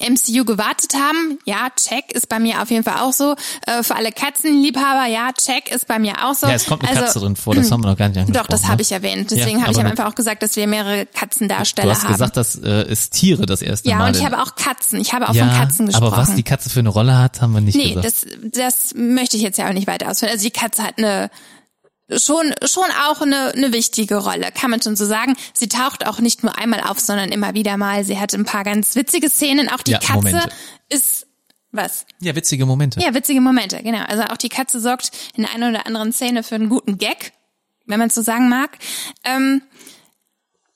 MCU gewartet haben. Ja, check ist bei mir auf jeden Fall auch so. Äh, für alle Katzenliebhaber, ja, check ist bei mir auch so. ja, es kommt eine Also, Katze drin vor. Das haben wir noch gar nicht angesprochen. Doch, das ne? habe ich erwähnt. Deswegen Ja, habe ich am Anfang auch gesagt, dass wir mehrere Katzendarsteller Du hast haben. gesagt, dass äh, es Tiere das erste ja, Mal. und ich habe auch Katzen. Ich habe auch ja, von Katzen gesprochen. aber was die Katze für eine Rolle hat, haben wir nicht Nee, gesagt. das, das möchte ich jetzt ja auch nicht weiter ausführen. Also die Katze hat eine schon schon auch eine, eine wichtige Rolle, kann man schon so sagen. Sie taucht auch nicht nur einmal auf, sondern immer wieder mal. Sie hat ein paar ganz witzige Szenen. Auch die Ja, Katze Momente. ist was? ja, witzige Momente. Ja, witzige Momente, genau. Also auch die Katze sorgt in der einen oder anderen Szene für einen guten Gag, wenn man es so sagen mag. Ähm,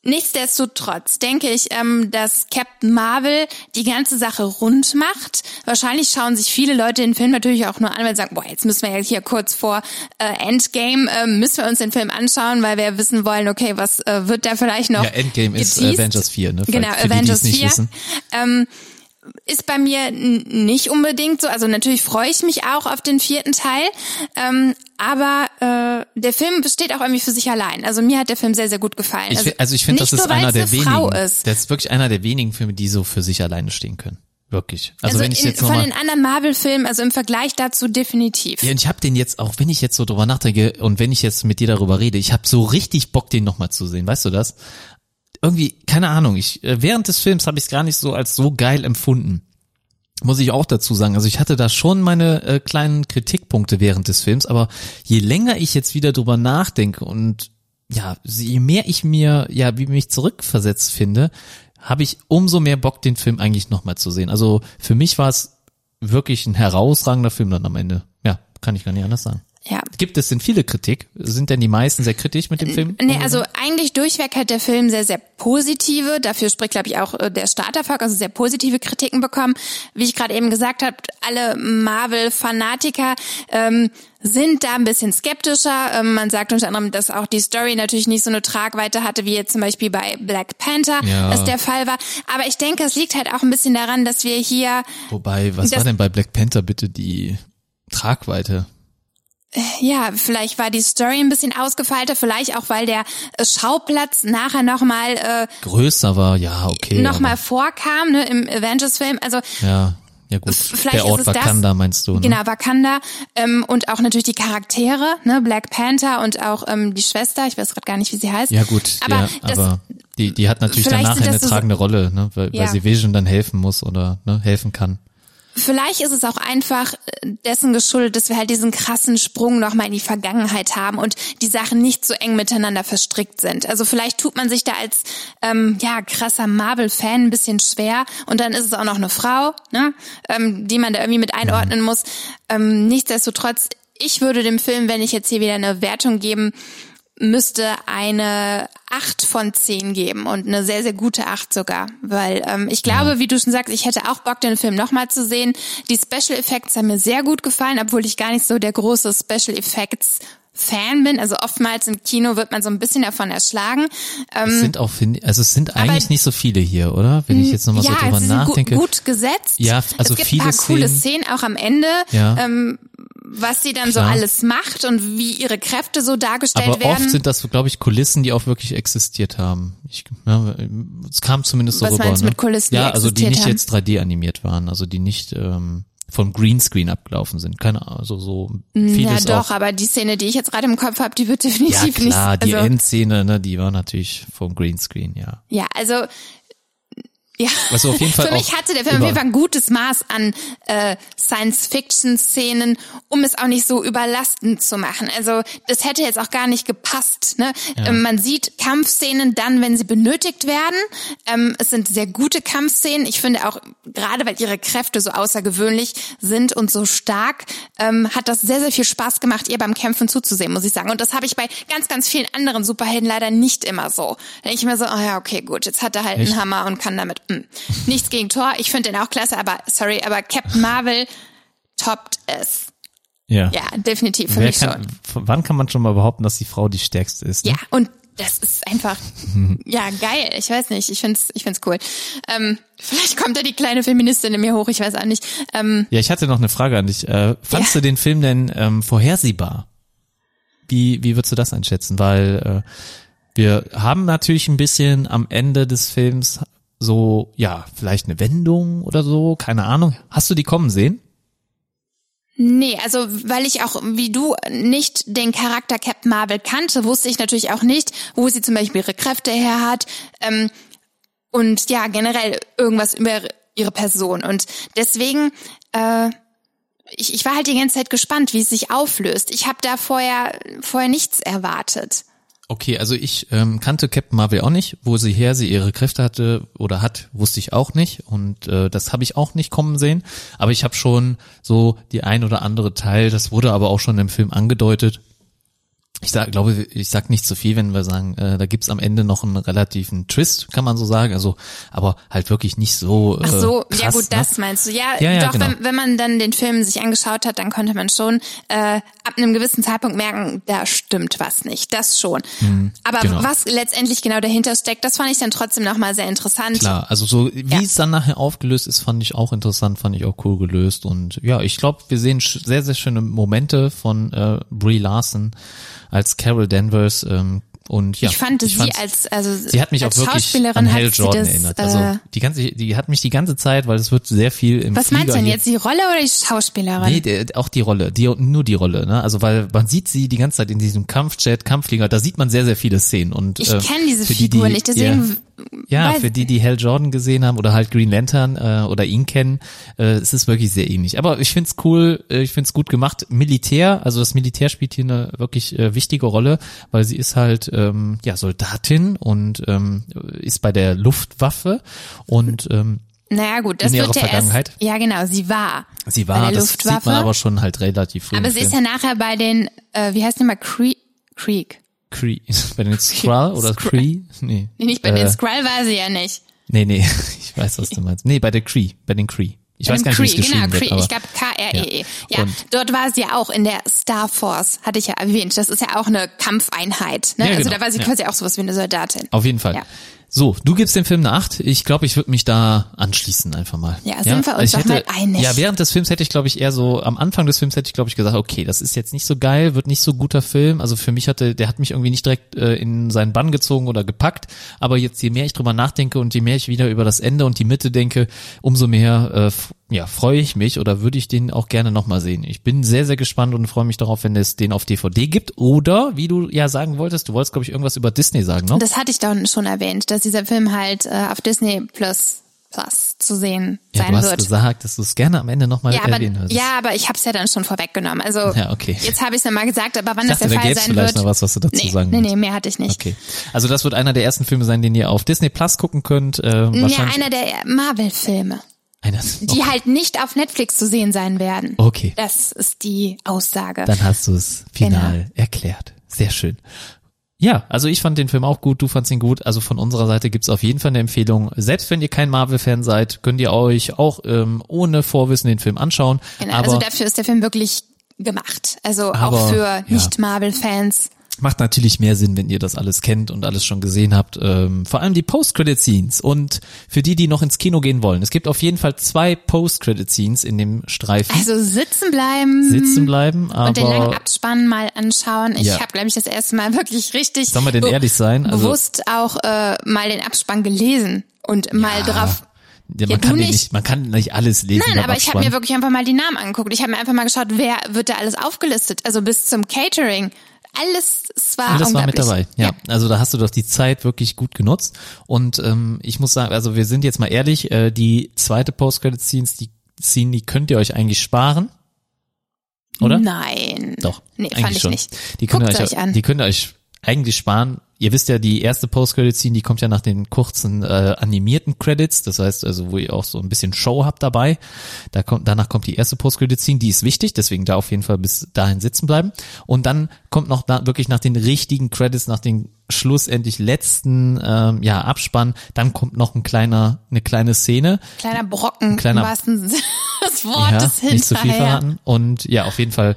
Nichtsdestotrotz denke ich, ähm, dass Captain Marvel die ganze Sache rund macht. Wahrscheinlich schauen sich viele Leute den Film natürlich auch nur an, weil sie sagen, boah, jetzt müssen wir ja hier kurz vor äh, Endgame, äh, müssen wir uns den Film anschauen, weil wir wissen wollen, okay, was äh, wird da vielleicht noch Ja, Endgame ist geteased? Avengers 4, ne? Genau, die, die Avengers nicht 4. wissen. Ähm, ist bei mir nicht unbedingt so. Also natürlich freue ich mich auch auf den vierten Teil, ähm, aber äh, der Film besteht auch irgendwie für sich allein. Also mir hat der Film sehr, sehr gut gefallen. Ich, fi- also ich finde, das ist einer der wenigen. Ist. Das ist wirklich einer der wenigen Filme, die so für sich alleine stehen können. Wirklich. Also, Also, wenn ich in, jetzt von nochmal. den anderen Marvel-Filmen, also im Vergleich dazu definitiv. Ja, und ich habe den jetzt, auch wenn ich jetzt so drüber nachdenke und wenn ich jetzt mit dir darüber rede, ich habe so richtig Bock, den nochmal zu sehen, weißt du das? Irgendwie, keine Ahnung, ich äh, während des Films habe ich es gar nicht so als so geil empfunden. Muss ich auch dazu sagen. Also ich hatte da schon meine äh, kleinen Kritikpunkte während des Films, aber je länger ich jetzt wieder drüber nachdenke und ja, je mehr ich mir, ja, wie mich zurückversetzt finde, habe ich umso mehr Bock, den Film eigentlich nochmal zu sehen. Also für mich war es wirklich ein herausragender Film dann am Ende. Ja, kann ich gar nicht anders sagen. Ja. Gibt es denn viele Kritik? Sind denn die meisten sehr kritisch mit dem Film? Nee, also eigentlich durchweg hat der Film sehr, sehr positive, dafür spricht, glaube ich, auch äh, der Starterfolg, also sehr positive Kritiken bekommen. Wie ich gerade eben gesagt habe, alle Marvel-Fanatiker ähm, sind da ein bisschen skeptischer. Ähm, man sagt unter anderem, dass auch die Story natürlich nicht so eine Tragweite hatte, wie jetzt zum Beispiel bei Black Panther Ja. das der Fall war. Aber ich denke, es liegt halt auch ein bisschen daran, dass wir hier Wobei, was war denn bei Black Panther bitte die Tragweite? Ja, vielleicht war die Story ein bisschen ausgefeilter, vielleicht auch, weil der Schauplatz nachher nochmal äh, Größer war, ja, okay. nochmal vorkam, ne, im Avengers-Film. Also Ja, ja gut. vielleicht Der Ort ist es das. Wakanda meinst du, ne? genau, Wakanda ähm, und auch natürlich die Charaktere, ne, Black Panther und auch ähm, die Schwester, ich weiß gerade gar nicht, wie sie heißt. Ja gut, aber, ja, das, aber die, die hat natürlich danach eine das so- tragende Rolle, ne, weil, Ja. weil sie Vision dann helfen muss oder ne, helfen kann. Vielleicht ist es auch einfach äh, dessen geschuldet, dass wir halt diesen krassen Sprung nochmal in die Vergangenheit haben und die Sachen nicht so eng miteinander verstrickt sind. Also vielleicht tut man sich da als ähm, ja krasser Marvel-Fan ein bisschen schwer und dann ist es auch noch eine Frau, ne, ähm, die man da irgendwie mit einordnen muss. Ähm, nichtsdestotrotz, ich würde dem Film, wenn ich jetzt hier wieder eine Wertung geben müsste eine acht von zehn geben und eine sehr, sehr gute acht sogar. Weil ähm, ich glaube, wie du schon sagst, ich hätte auch Bock, den Film nochmal zu sehen. Die Special Effects haben mir sehr gut gefallen, obwohl ich gar nicht so der große Special Effects Fan bin. Also oftmals im Kino wird man so ein bisschen davon erschlagen. Ähm, es sind auch, also es sind eigentlich nicht so viele hier, oder? Wenn ich jetzt nochmal ja, so drüber nachdenke. Gut, gut gesetzt. Ja, also es gibt viele ein paar Szenen, coole Szenen auch am Ende. Ja. Ähm, was sie dann Klar. so alles macht und wie ihre Kräfte so dargestellt aber werden. oft sind das, glaube ich, Kulissen, die auch wirklich existiert haben. Ich, ja, es kam zumindest so Was rüber. meinst du ne? mit Kulissen, die Ja, also die nicht haben? jetzt 3D animiert waren, also die nicht ähm, vom Greenscreen abgelaufen sind. Keine Ahnung, also so ja, vieles doch, auch. aber die Szene, die ich jetzt gerade im Kopf habe, die wird Ja definitiv klar, nicht. die Also, Endszene, ne, die war natürlich vom Greenscreen, ja. ja, also ja. Also auf jeden Fall Für mich hatte der Film auf jeden Fall ein gutes Maß an äh, Science-Fiction-Szenen, um es auch nicht so überlastend zu machen. Also das hätte jetzt auch gar nicht gepasst. Ne? Ähm, man sieht Kampfszenen dann, wenn sie benötigt werden. Ähm, es sind sehr gute Kampfszenen. Ich finde auch, gerade weil ihre Kräfte so außergewöhnlich sind und so stark, ähm, hat das sehr, sehr viel Spaß gemacht, ihr beim Kämpfen zuzusehen, muss ich sagen. Und das habe ich bei ganz, ganz vielen anderen Superhelden leider nicht immer so. Da denke ich mir so, oh ja, okay, gut, jetzt hat er halt Echt? einen Hammer und kann damit. Mh. Nichts gegen Thor, ich finde den auch klasse, aber sorry, aber Captain Marvel toppt es. Ja. Ja, definitiv für Wer mich kann, schon. wann kann man schon mal behaupten, dass die Frau die stärkste ist? Ne? Ja, und das ist einfach, ja, geil. Ich weiß nicht, ich find's, ich find's cool. Ähm, vielleicht kommt da die kleine Feministin in mir hoch, ich weiß auch nicht. Ähm, Ja, ich hatte noch eine Frage an dich. Äh, fandst Ja. du den Film denn ähm, vorhersehbar? Wie, wie würdest du das einschätzen? Weil äh, wir haben natürlich ein bisschen am Ende des Films so, ja, vielleicht eine Wendung oder so, keine Ahnung. Hast du die kommen sehen? Nee, also weil ich auch wie du nicht den Charakter Captain Marvel kannte, wusste ich natürlich auch nicht, wo sie zum Beispiel ihre Kräfte her hat ähm, und ja generell irgendwas über ihre Person und deswegen äh, ich, ich war halt die ganze Zeit gespannt, wie es sich auflöst. Ich habe da vorher vorher nichts erwartet. Okay, also ich ähm, kannte Captain Marvel auch nicht. Wo sie her sie ihre Kräfte hatte oder hat, wusste ich auch nicht. Und äh, das habe ich auch nicht kommen sehen. Aber ich habe schon so die ein oder andere Teil, das wurde aber auch schon im Film angedeutet. Ich sag, glaube, ich sag nicht zu viel, wenn wir sagen, äh, da gibt's am Ende noch einen relativen Twist, kann man so sagen. Also, aber halt wirklich nicht so. Ach so, äh, krass, ja gut, ne? das meinst du. Ja, Ja, ja, doch, genau. wenn, wenn man dann den Film sich angeschaut hat, dann konnte man schon äh, ab einem gewissen Zeitpunkt merken, da stimmt was nicht. Das schon. Aber genau. was letztendlich genau dahinter steckt, das fand ich dann trotzdem nochmal sehr interessant. Klar, also so wie Ja. es dann nachher aufgelöst ist, fand ich auch interessant, fand ich auch cool gelöst und ja, ich glaube, wir sehen sehr sehr schöne Momente von äh, Brie Larson als Carol Danvers ähm, und ja, ich fand sie fand's- als also Sie hat mich auch wirklich an Hal hat sie Jordan das, erinnert. Äh, Also die ganze, die hat mich die ganze Zeit, weil es wird sehr viel im was Flieger meinst du denn jetzt, die Rolle oder die Schauspielerin? Nee, der, auch die Rolle, die, nur die Rolle, ne? Also weil man sieht sie die ganze Zeit in diesem Kampfjet, Kampfflieger, da sieht man sehr, sehr viele Szenen. Und ich äh, kenne diese für die, Figur die, nicht, deswegen Ja, für die, die Hal Jordan gesehen haben oder halt Green Lantern äh, oder ihn kennen, äh, es ist wirklich sehr ähnlich. Aber ich find's cool, äh, ich find's gut gemacht. Militär, also das Militär spielt hier eine wirklich äh, wichtige Rolle, weil sie ist halt ähm, ja Soldatin und ähm, ist bei der Luftwaffe und ähm, Naja gut, das in ihrer wird ja Vergangenheit? erst. Ja genau, sie war. sie bei war, der das sieht Luftwaffe. man aber schon halt relativ früh. aber sie ist ja nachher bei den, äh, wie heißt die mal, Creek? Creek. Cree, bei den Skrull oder. Cree? Nee. Nee, nicht bei äh, den Skrull war sie ja nicht. Nee, nee, ich weiß, was du meinst. Nee, bei der Cree, bei den Cree. Ich weiß gar nicht, wie es Cree, geschrieben genau, wird, Cree. aber Ich glaube K-R-E-E. Ja. Ja, Und- dort war sie ja auch in der Star Force, hatte ich ja erwähnt. Das ist ja auch eine Kampfeinheit. Ne? Ja, Also genau. da war sie Ja. quasi auch sowas wie eine Soldatin. auf jeden Fall. Ja. So, du gibst dem Film eine Acht. Ich glaube, ich würde mich da anschließen einfach mal. Ja, sind wir uns ich doch mal einig. Ja, während des Films hätte ich, glaube ich, eher so, am Anfang des Films hätte ich, glaube ich, gesagt, okay, das ist jetzt nicht so geil, wird nicht so guter Film. Also für mich hatte, der hat mich irgendwie nicht direkt äh, in seinen Bann gezogen oder gepackt. Aber jetzt, je mehr ich drüber nachdenke und je mehr ich wieder über das Ende und die Mitte denke, umso mehr äh, ja, freue ich mich oder würde ich den auch gerne nochmal sehen. Ich bin sehr, sehr gespannt und freue mich darauf, wenn es den auf DVD gibt. Oder, wie du ja sagen wolltest, du wolltest, glaube ich, irgendwas über Disney sagen, ne? Das hatte ich doch schon erwähnt, dass dieser Film halt äh, auf Disney Plus Plus zu sehen Ja, sein du hast wird. gesagt, dass du es gerne am Ende nochmal Ja, aber, erwähnen würdest. ja, aber ich habe es ja dann schon vorweggenommen. Also Ja, okay. jetzt habe ich es ja mal gesagt, aber wann Ich das dachte, der da Fall sein vielleicht wird. noch was, was du dazu nee, sagen nee, willst. nee, mehr hatte ich nicht. Okay. Also das wird einer der ersten Filme sein, den ihr auf Disney Plus gucken könnt. Äh, Ja, wahrscheinlich einer der Marvel-Filme, die halt nicht auf Netflix zu sehen sein werden. Okay. Das ist die Aussage. Dann hast du es final Genau. erklärt. Sehr schön. Ja, also ich fand den Film auch gut, du fandst ihn gut. Also von unserer Seite gibt's auf jeden Fall eine Empfehlung. Selbst wenn ihr kein Marvel-Fan seid, könnt ihr euch auch ähm, ohne Vorwissen den Film anschauen. Genau, Aber also dafür ist der Film wirklich gemacht. Also Aber, auch für. Nicht-Marvel-Fans. Macht natürlich mehr Sinn, wenn ihr das alles kennt und alles schon gesehen habt. Ähm, vor allem die Post-Credit-Scenes. Und für die, die noch ins Kino gehen wollen, es gibt auf jeden Fall zwei Post-Credit-Scenes in dem Streifen. Also sitzen bleiben. Sitzen bleiben, aber und den langen Abspann mal anschauen. Ich Ja. habe, glaube ich, das erste Mal wirklich richtig Sollen wir denn ehrlich sein? Also- bewusst auch äh, mal den Abspann gelesen und mal drauf. ja, Ja, man, du kann nicht. nicht, man kann nicht alles lesen. Nein, aber ich habe mir wirklich einfach mal die Namen angeguckt. Ich habe mir einfach mal geschaut, wer wird da alles aufgelistet. Also bis zum Catering. Alles, es war Alles war mit dabei. Ja. also da hast du doch die Zeit wirklich gut genutzt. Und ähm, ich muss sagen, also wir sind jetzt mal ehrlich, äh, die zweite Post-Credit-Scenes, die Scene, die könnt ihr euch eigentlich sparen. Oder? Nein. Doch. Nee, fand ich schon. nicht. Die könnt ihr Guckt euch, euch an. Die könnt ihr euch eigentlich sparen. Ihr wisst ja, die erste Post-Credit-Scene, die kommt ja nach den kurzen äh, animierten Credits. Das heißt also, wo ihr auch so ein bisschen Show habt dabei. Da kommt, danach kommt die erste Post-Credit-Scene, die ist wichtig, deswegen da auf jeden Fall bis dahin sitzen bleiben. Und dann kommt noch da, wirklich nach den richtigen Credits, nach den schlussendlich letzten ähm, ja, Abspann, dann kommt noch ein kleiner, eine kleine Szene, Kleiner Brocken Kleiner- im wahrsten Sinne des Wortes ja, nicht zu viel hinterher. verraten. Und ja, auf jeden Fall,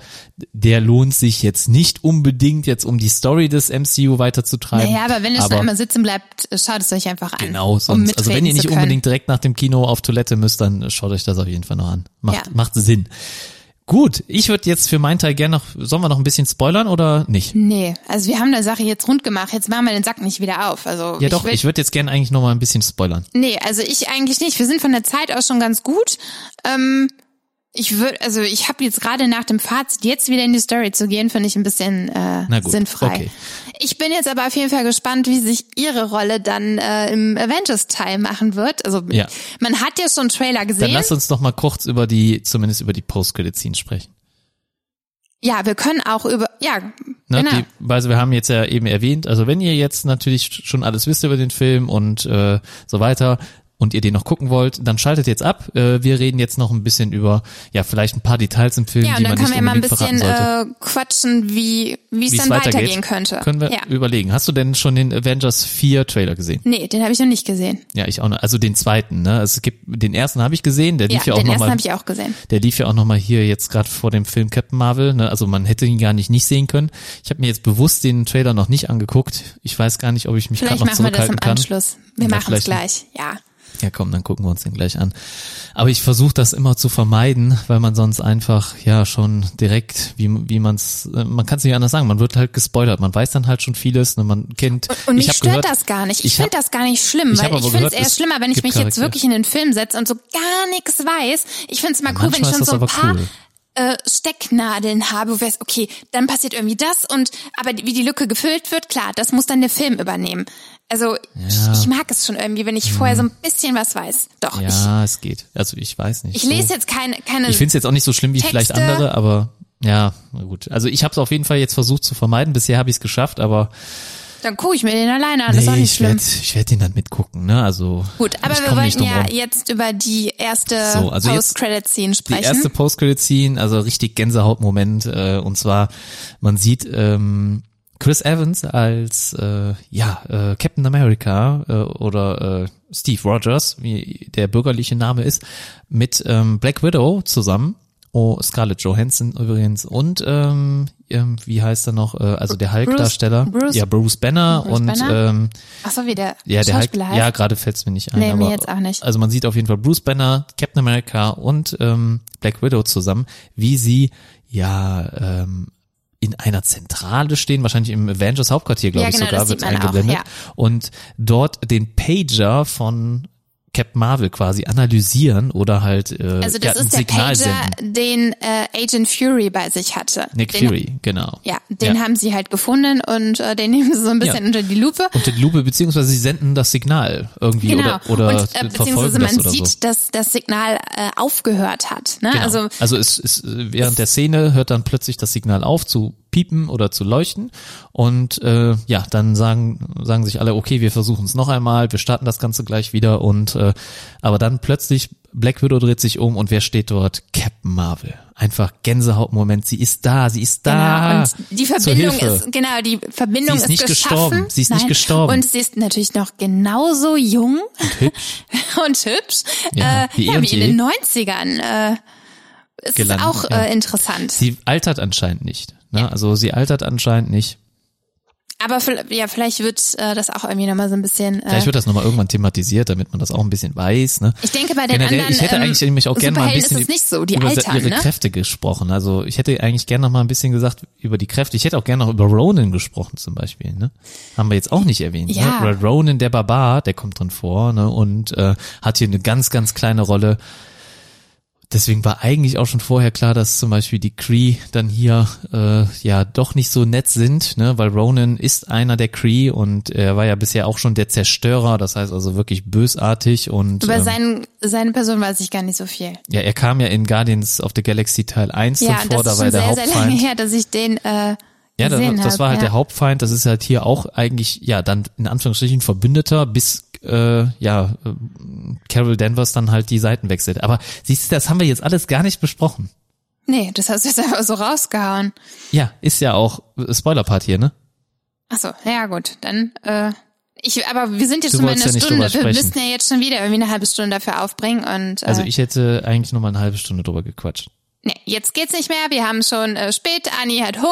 der lohnt sich jetzt nicht unbedingt jetzt, um die Story des MCU weiterzutreiben. Naja, aber wenn ihr schon einmal sitzen bleibt, schaut es euch einfach an. Genau, um sonst, also wenn ihr nicht unbedingt direkt nach dem Kino auf Toilette müsst, dann schaut euch das auf jeden Fall noch an. Macht, Ja. macht Sinn. Gut, ich würde jetzt für meinen Teil gerne noch, sollen wir noch ein bisschen spoilern oder nicht? Nee, also wir haben der Sache jetzt rund gemacht, jetzt machen wir den Sack nicht wieder auf. Also Ja doch, will, ich würde jetzt gerne eigentlich noch mal ein bisschen spoilern. Nee, also ich eigentlich nicht. Wir sind von der Zeit aus schon ganz gut. Ähm, ich würde, also ich habe jetzt gerade nach dem Fazit jetzt wieder in die Story zu gehen, finde ich ein bisschen äh, Na gut, sinnfrei. okay. Ich bin jetzt aber auf jeden Fall gespannt, wie sich ihre Rolle dann äh, im Avengers-Teil machen wird. Also Ja. man hat ja schon einen Trailer Dann gesehen. lass uns noch mal kurz über die, zumindest über die Post-Credit-Scenes sprechen. ja, wir können auch über, ja, Ne, genau. die, also wir haben jetzt ja eben erwähnt, also wenn ihr jetzt natürlich schon alles wisst über den Film und äh, so weiter und ihr den noch gucken wollt, dann schaltet jetzt ab. Äh, wir reden jetzt noch ein bisschen über, ja, vielleicht ein paar Details im Film, ja, die und dann man können nicht wir mal ein unbedingt bisschen äh, quatschen, wie wie es dann weitergehen könnte. Können wir ja. überlegen. Hast du denn schon den Avengers 4 Trailer gesehen? Nee, den habe ich noch nicht gesehen. Ja, ich auch noch. Also den zweiten, ne? Es gibt den ersten habe ich gesehen, der Ja, lief ja, auch den noch ersten habe ich auch gesehen. Der lief ja auch nochmal hier jetzt gerade vor dem Film Captain Marvel. Ne? Also man hätte ihn gar nicht nicht sehen können. Ich habe mir jetzt bewusst den Trailer noch nicht angeguckt. Ich weiß gar nicht, ob ich mich gerade Vielleicht noch machen wir das zurückhalten im kann. Anschluss. Wir Ja, machen es vielleicht- gleich. Ja. Ja, komm, dann gucken wir uns den gleich an. Aber ich versuche das immer zu vermeiden, weil man sonst einfach ja schon direkt, wie, wie man es, man kann es nicht anders sagen, man wird halt gespoilert. Man weiß dann halt schon vieles, ne? man kennt. Und ich mich stört gehört, das gar nicht. Ich, ich finde das gar nicht schlimm, ich weil ich finde es eher schlimmer, wenn ich mich jetzt wirklich in den Film setze und so gar nichts weiß. Ich finde es mal cool, wenn ich schon so ein paar cool. äh, Stecknadeln habe, wo weißt, okay, dann passiert irgendwie das und aber wie die Lücke gefüllt wird, klar, das muss dann der Film übernehmen. Also ich, ich mag es schon irgendwie, wenn ich vorher so ein bisschen was weiß. Doch, ich. Ja, es geht. Also ich weiß nicht. ich so. lese jetzt keine, keine Ich finde es jetzt auch nicht so schlimm wie vielleicht Texte. andere, aber ja, gut. Also ich habe es auf jeden Fall jetzt versucht zu vermeiden. Bisher habe ich es geschafft, aber dann gucke ich mir den alleine an, das ist auch nee, nicht ich schlimm. werde ich werd den dann mitgucken. Ne? Also Gut, aber ich wir wollten ja jetzt über die erste So, also Post-Credit-Scene Die sprechen. erste Post-Credit-Scene, also richtig Gänsehautmoment, äh, und zwar, man sieht ähm, Chris Evans als äh, ja äh, Captain America äh, oder äh, Steve Rogers, wie der bürgerliche Name ist, mit ähm, Black Widow zusammen. Oh, Scarlett Johansson übrigens und ähm, ähm, wie heißt er noch? Äh, also der Hulk-Darsteller, Bruce- ja Bruce Banner Bruce und Banner? ähm, Ach so, wie der ja, der Hulk, heißt. ja, gerade fällt es mir nicht ein. Nee, mir aber, jetzt auch nicht. Also man sieht auf jeden Fall Bruce Banner, Captain America und ähm, Black Widow zusammen, wie sie ja ähm, in einer Zentrale stehen, wahrscheinlich im Avengers Hauptquartier, glaube Ja, ich genau, sogar, wird auch, eingeblendet. ja. Und dort den Pager von Captain Marvel quasi analysieren oder halt äh, Also das ja, ein ist der Signal Pager, senden. den äh, Agent Fury bei sich hatte. Nick den, Fury, genau. Ja, den Ja. haben sie halt gefunden und äh, den nehmen sie so ein bisschen Ja. unter die Lupe. Unter die Lupe, beziehungsweise sie senden das Signal irgendwie Genau. oder, oder und äh, verfolgen beziehungsweise das man oder sieht, so. dass das Signal äh, aufgehört hat. Ne? Genau. Also Also, es, es während der Szene hört dann plötzlich das Signal auf zu piepen oder zu leuchten und äh, ja, dann sagen sagen sich alle, okay, wir versuchen es noch einmal, wir starten das Ganze gleich wieder und äh, aber dann plötzlich Black Widow dreht sich um und wer steht dort? Captain Marvel. Einfach Gänsehautmoment, sie ist da, sie ist da. Genau, und die Verbindung ist, genau, die Verbindung Sie ist nicht geschaffen. gestorben. Sie ist nicht Nein. gestorben. Und sie ist natürlich noch genauso jung Und hübsch. und hübsch, Ja, äh, wie ja, wie in den 90ern. Äh, es Gelandet, ist auch ja. äh, interessant. Sie altert anscheinend nicht. Ne? Also sie altert anscheinend nicht. Aber ja, vielleicht wird äh, das auch irgendwie nochmal so ein bisschen. Äh, Vielleicht wird das nochmal irgendwann thematisiert, damit man das auch ein bisschen weiß. Ne? ich denke, bei den Generell, anderen ich hätte ähm, eigentlich nämlich auch gerne mal ein bisschen ist es nicht so. Die über altern, ihre ne? Kräfte gesprochen. Also ich hätte eigentlich gerne noch mal ein bisschen gesagt über die Kräfte. Ich hätte auch gerne noch über Ronan gesprochen zum Beispiel. Ne? Haben wir jetzt auch nicht erwähnt. Ja. Ne? Ronan, der Barbar, der kommt drin vor ne? und äh, hat hier eine ganz, ganz kleine Rolle. Deswegen war eigentlich auch schon vorher klar, dass zum Beispiel die Kree dann hier äh, ja doch nicht so nett sind, ne? weil Ronan ist einer der Kree und er war ja bisher auch schon der Zerstörer, das heißt also wirklich bösartig und Über ähm, seine, seine Person weiß ich gar nicht so viel. ja, er kam ja in Guardians of the Galaxy Teil 1 Ja, drin vor, das da ist war sehr, der sehr lange her, dass ich den äh, Ja, das, das hab, war halt ja. der Hauptfeind. Das ist halt hier auch eigentlich, ja, dann in Anführungsstrichen Verbündeter, bis äh, ja äh, Carol Danvers dann halt die Seiten wechselt. Aber siehst du, das haben wir jetzt alles gar nicht besprochen. Nee, das hast du jetzt einfach so rausgehauen. Ja, ist ja auch äh, Spoiler-Part hier, ne? Ach so, ja gut, dann äh, ich, aber wir sind jetzt Du schon mal in einer ja Stunde. Wir müssen ja jetzt schon wieder irgendwie eine halbe Stunde dafür aufbringen und äh, Also ich hätte eigentlich nur mal eine halbe Stunde drüber gequatscht. Nee, jetzt geht's nicht mehr. Wir haben schon äh, spät. Anni hat Hunger.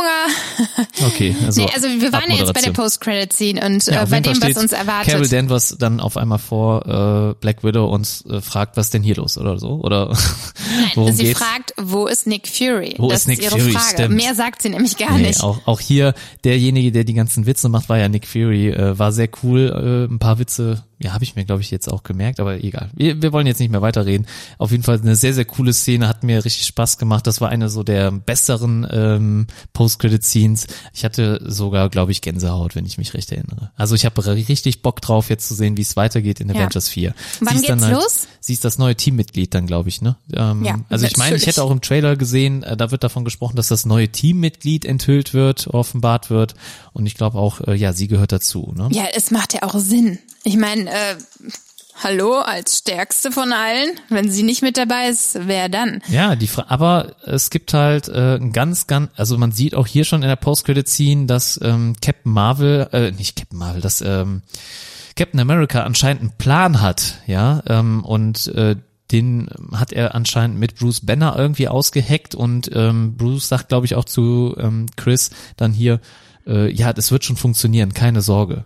Okay, also nee, also wir waren ja jetzt bei der. Post-Credit-Scene und äh, bei dem, was uns erwartet. Carol Danvers dann auf einmal vor äh, Black Widow und äh, fragt, was denn hier los oder so oder worum Nein, sie geht's? fragt, wo ist Nick Fury? Wo das ist Nick ihre Fury? Frage. Stimmt. Mehr sagt sie nämlich gar Nee, nicht. auch, auch hier derjenige, der die ganzen Witze macht, war ja Nick Fury. Äh, war sehr cool. Äh, ein paar Witze, ja, habe ich mir, glaube ich, jetzt auch gemerkt, aber egal. Wir, wir wollen jetzt nicht mehr weiterreden. Auf jeden Fall eine sehr, sehr coole Szene, hat mir richtig Spaß gemacht. Das war eine so der besseren ähm, Post-Credit-Scenes. Ich hatte sogar, glaube ich, Gänsehaut, wenn ich mich recht erinnere. Also ich habe richtig Bock drauf, jetzt zu sehen, wie es weitergeht in Ja. Avengers 4. Wann sie ist dann geht's halt, los? Sie ist das neue Teammitglied dann, glaube ich, ne? Ähm, Ja, also ich meine, ich hätte auch im Trailer gesehen, äh, da wird davon gesprochen, dass das neue Teammitglied enthüllt wird, offenbart wird. Und ich glaube auch, äh, ja, sie gehört dazu. Ne? Ja, es macht ja auch Sinn. Ich meine, äh, hallo, als stärkste von allen, wenn sie nicht mit dabei ist, wer dann? Ja, die Fra aber es gibt halt äh, ein ganz, ganz, also man sieht auch hier schon in der Post-Credit-Scene, dass ähm, Captain Marvel, äh, nicht Captain Marvel, dass ähm, Captain America anscheinend einen Plan hat, ja, ähm, und äh, den hat er anscheinend mit Bruce Banner irgendwie ausgeheckt und ähm, Bruce sagt, glaube ich, auch zu ähm, Chris dann hier, äh, ja, das wird schon funktionieren, keine Sorge.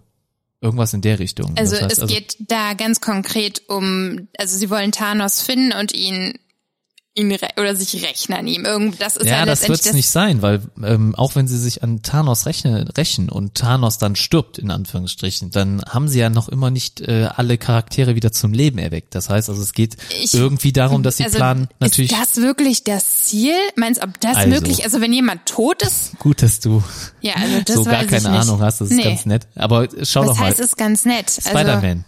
Irgendwas in der Richtung. Also Das heißt es geht da ganz konkret um, also sie wollen Thanos finden und ihn ihn oder sich an ihm. Irgend das ist ja, ja, das letztendlich wird's nicht sein, weil ähm, auch wenn sie sich an Thanos rechnen, rächen und Thanos dann stirbt, in Anführungsstrichen, dann haben sie ja noch immer nicht äh, alle Charaktere wieder zum Leben erweckt. Das heißt also, es geht Ich- irgendwie darum, dass sie also, planen, natürlich Ist das wirklich das Ziel? Meinst du, ob das Also. möglich, also wenn jemand tot ist? gut, dass du Ja, also das so gar keine. Ahnung hast, das ist nee. ganz nett. Aber schau Was doch mal, heißt, ist ganz nett. Also, Spider-Man,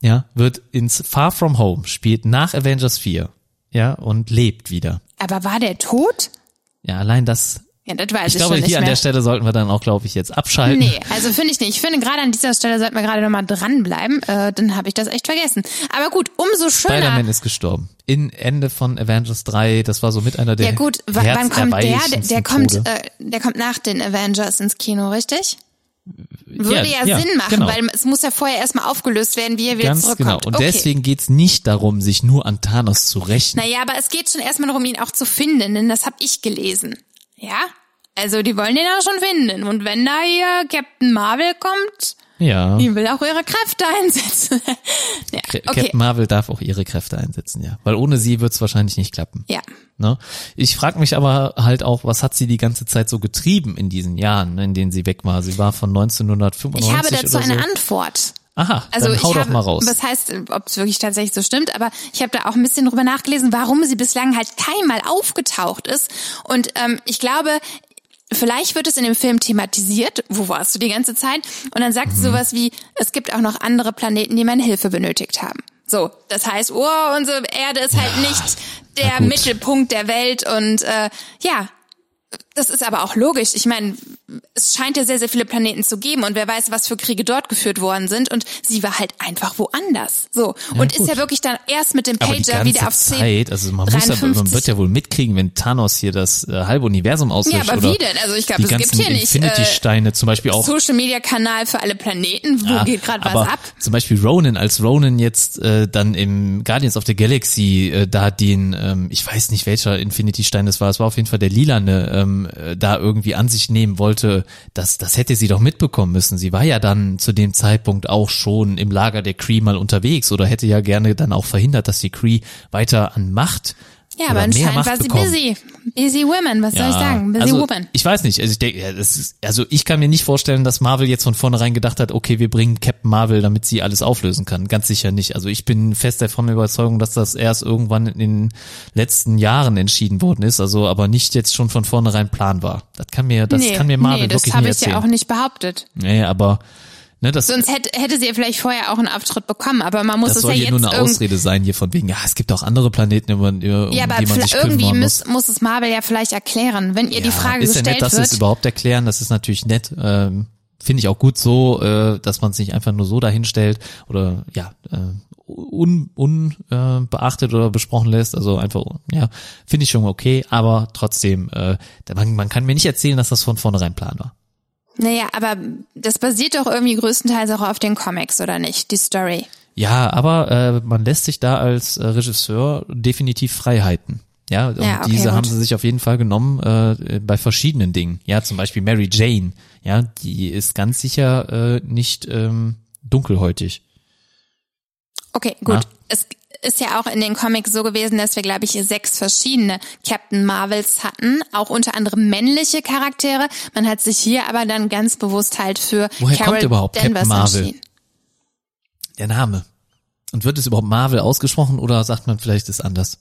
ja, wird ins Far From Home, spielt nach Avengers 4, ja, und lebt wieder. aber war der tot? Ja, allein das, Ja, das weiß ich ich, glaube, hier an der Stelle sollten wir dann auch, glaube ich, jetzt abschalten. Nee, also finde ich nicht. Ich finde gerade an dieser Stelle sollten wir gerade nochmal dranbleiben. Äh, dann habe ich das echt vergessen. Aber gut, umso schöner. Spider-Man ist gestorben. In Ende von Avengers 3, das war so mit einer der Ja gut, wann kommt der? Der, der kommt, äh, der kommt nach den Avengers ins Kino, richtig? Würde ja, ja, Sinn machen, genau. weil es muss ja vorher erstmal aufgelöst werden, wie er wieder Ganz zurückkommt. genau. Und okay. deswegen geht's nicht darum, sich nur an Thanos zu rächen. Naja, aber es geht schon erstmal darum, ihn auch zu finden, denn das habe ich gelesen. Ja? Also die wollen den auch schon finden. Und wenn da hier Captain Marvel kommt, Ja. die will auch ihre Kräfte einsetzen. ja, okay. Captain Marvel darf auch ihre Kräfte einsetzen, ja. Weil ohne sie wird's wahrscheinlich nicht klappen. Ja. Ne? Ich frage mich aber halt auch, was hat sie die ganze Zeit so getrieben in diesen Jahren, ne, in denen sie weg war? Sie war von 1995 Ich habe dazu so. eine Antwort. Aha, Also dann hau ich doch habe, mal raus. was heißt, ob es wirklich tatsächlich so stimmt, aber ich habe da auch ein bisschen drüber nachgelesen, warum sie bislang halt keinmal aufgetaucht ist. Und ähm, ich glaube, vielleicht wird es in dem Film thematisiert, wo warst du die ganze Zeit? Und dann sagt sie Mhm. sowas wie, es gibt auch noch andere Planeten, die meine Hilfe benötigt haben. So, das heißt, oh, unsere Erde ist halt nicht na der gut. Mittelpunkt der Welt und äh, ja, das ist aber auch logisch. Ich meine, es scheint ja sehr, sehr viele Planeten zu geben und wer weiß, was für Kriege dort geführt worden sind und sie war halt einfach woanders. So. und ist gut. ja wirklich dann erst mit dem Pager wieder auf 10. Zeit, also man muss ja, man 53. wird ja wohl mitkriegen, wenn Thanos hier das äh, halbe Universum auslöscht Ja, aber oder wie denn? Also ich glaube, es gibt hier nicht, Infinity-Steine zum Beispiel auch. Social Media Kanal für alle Planeten. Wo Ja, geht gerade was ab? Zum Beispiel Ronan, als Ronan jetzt äh, dann im Guardians of the Galaxy äh, da den, ähm, ich weiß nicht welcher Infinity-Stein das war, es war auf jeden Fall der lilane, ähm, äh, da irgendwie an sich nehmen wollte, das, das hätte sie doch mitbekommen müssen. Sie war ja dann zu dem Zeitpunkt auch schon im Lager der Kree mal unterwegs oder hätte ja gerne dann auch verhindert, dass die Kree weiter an Macht Ja, aber anscheinend war sie bekommen. busy. Busy woman, was soll ich sagen? Busy also, woman. Ich weiß nicht, also ich denke, ja, das ist, also ich kann mir nicht vorstellen, dass Marvel jetzt von vornherein gedacht hat, okay, wir bringen Captain Marvel, damit sie alles auflösen kann. Ganz sicher nicht. Also ich bin fest davon Überzeugung, dass das erst irgendwann in den letzten Jahren entschieden worden ist, also aber nicht jetzt schon von vornherein Plan war. Das kann mir, das nee, kann mir Marvel nee, das wirklich habe nicht ich ja erzählen. auch nicht behauptet. Nee, aber ne, das, Sonst hätte, hätte sie ja vielleicht vorher auch einen Auftritt bekommen, aber man muss das es soll ja hier jetzt nur eine Ausrede sein hier von wegen, ja, es gibt auch andere Planeten, über, über, Ja, um aber die man sich irgendwie muss. muss, muss es Marvel ja vielleicht erklären. Wenn ihr die Frage ist ja gestellt nett, dass wird, es überhaupt erklären. Das ist natürlich nett. Ähm, Finde ich auch gut so, äh, dass man es nicht einfach nur so dahinstellt oder ja äh, un, un äh, beachtet oder besprochen lässt. Also einfach ja, finde ich schon okay. Aber trotzdem, äh, man, man kann mir nicht erzählen, dass das von vornherein Plan war. Naja, aber das basiert doch irgendwie größtenteils auch auf den Comics, oder nicht? Die Story. Ja, aber äh, man lässt sich da als äh, Regisseur definitiv Freiheiten. Ja, und Ja, okay, diese haben gut. sie sich auf jeden Fall genommen äh, bei verschiedenen Dingen. Ja, zum Beispiel Mary Jane. Ja, die ist ganz sicher äh, nicht ähm, dunkelhäutig. Okay, gut. Ja. Es ist ja auch in den Comics so gewesen, dass wir, glaube ich, sechs verschiedene Captain Marvels hatten, auch unter anderem männliche Charaktere. Man hat sich hier aber dann ganz bewusst halt für Woher Carol kommt überhaupt Captain Danvers Marvel? entschieden. Der Name. Und wird es überhaupt Marvel ausgesprochen oder sagt man vielleicht ist anders?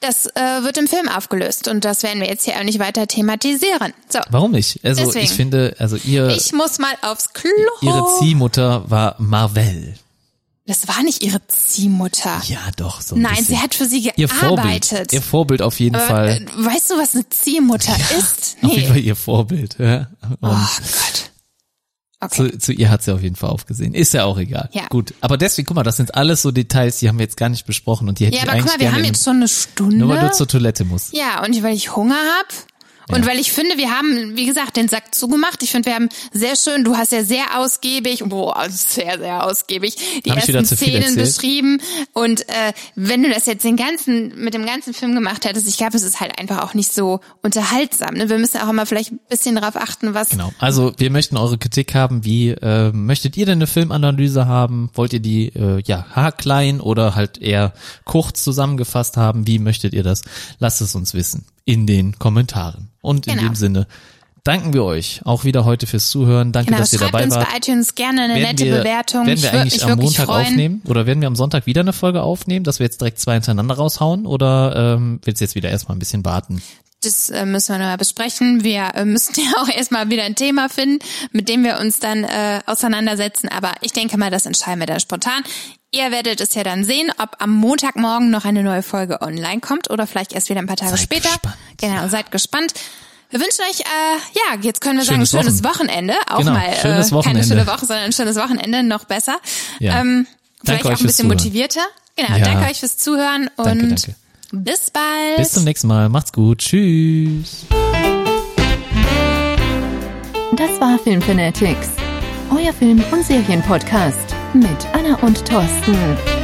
Das äh, wird im Film aufgelöst und das werden wir jetzt hier auch nicht weiter thematisieren. So, Warum nicht? Also Deswegen. ich finde, also ihr, ich muss mal aufs Klo. ihre Ziehmutter war Marvel. Das war nicht ihre Ziehmutter. Ja, doch. So ein Nein, bisschen. sie hat für sie ihr Vorbild. gearbeitet. Ihr Vorbild auf jeden Aber, Fall. äh, weißt du, was eine Ziehmutter ist? Auf jeden Fall Nee. ihr Vorbild. Ja. Und Oh Gott. Okay. Zu, zu ihr hat sie auf jeden Fall aufgesehen. Ist ja auch egal. Ja. Gut. Aber deswegen, guck mal, das sind alles so Details, die haben wir jetzt gar nicht besprochen und die hätte Ja, ich aber guck eigentlich mal, wir haben jetzt schon eine Stunde. nur weil du zur Toilette musst. Ja, und weil ich Hunger hab und weil ich finde, wir haben, wie gesagt, den Sack zugemacht. Ich finde, wir haben sehr schön, du hast ja sehr ausgiebig, boah, sehr, sehr ausgiebig, die Hab ersten Szenen beschrieben. Und äh, wenn du das jetzt den ganzen, mit dem ganzen Film gemacht hättest, ich glaube, es ist halt einfach auch nicht so unterhaltsam. Ne? Wir müssen auch immer vielleicht ein bisschen darauf achten, was Genau. Also wir möchten eure Kritik haben. Wie äh, möchtet ihr denn eine Filmanalyse haben? Wollt ihr die äh, ja haarklein oder halt eher kurz zusammengefasst haben? Wie möchtet ihr das? Lasst es uns wissen in den Kommentaren. Und in Genau. dem Sinne danken wir euch auch wieder heute fürs Zuhören. Danke, Genau, dass ihr dabei uns wart. bei iTunes gerne eine nette wir, Bewertung. Werden wir eigentlich am Montag freuen. aufnehmen? Oder werden wir am Sonntag wieder eine Folge aufnehmen, dass wir jetzt direkt zwei hintereinander raushauen? Oder ähm, willst du jetzt wieder erstmal ein bisschen warten? Das äh, müssen wir nochmal besprechen. Wir äh, müssen ja auch erstmal wieder ein Thema finden, mit dem wir uns dann äh, auseinandersetzen. Aber ich denke mal, das entscheiden wir dann spontan. Ihr werdet es ja dann sehen, ob am Montagmorgen noch eine neue Folge online kommt oder vielleicht erst wieder ein paar Tage Seid später. gespannt. Genau, seid gespannt. Wir wünschen euch, äh, ja, jetzt können wir Schönes sagen, schönes Wochen- Wochenende. Auch Genau, mal äh, schönes keine Wochenende. schöne Woche, sondern ein schönes Wochenende, noch besser. Ja. Ähm, Danke vielleicht auch ein bisschen motivierter. Genau, Ja. danke euch fürs Zuhören und Danke, danke. bis bald. Bis zum nächsten Mal. Macht's gut. Tschüss. Das war Filmfanatics, euer Film- und Serienpodcast mit Anna und Thorsten.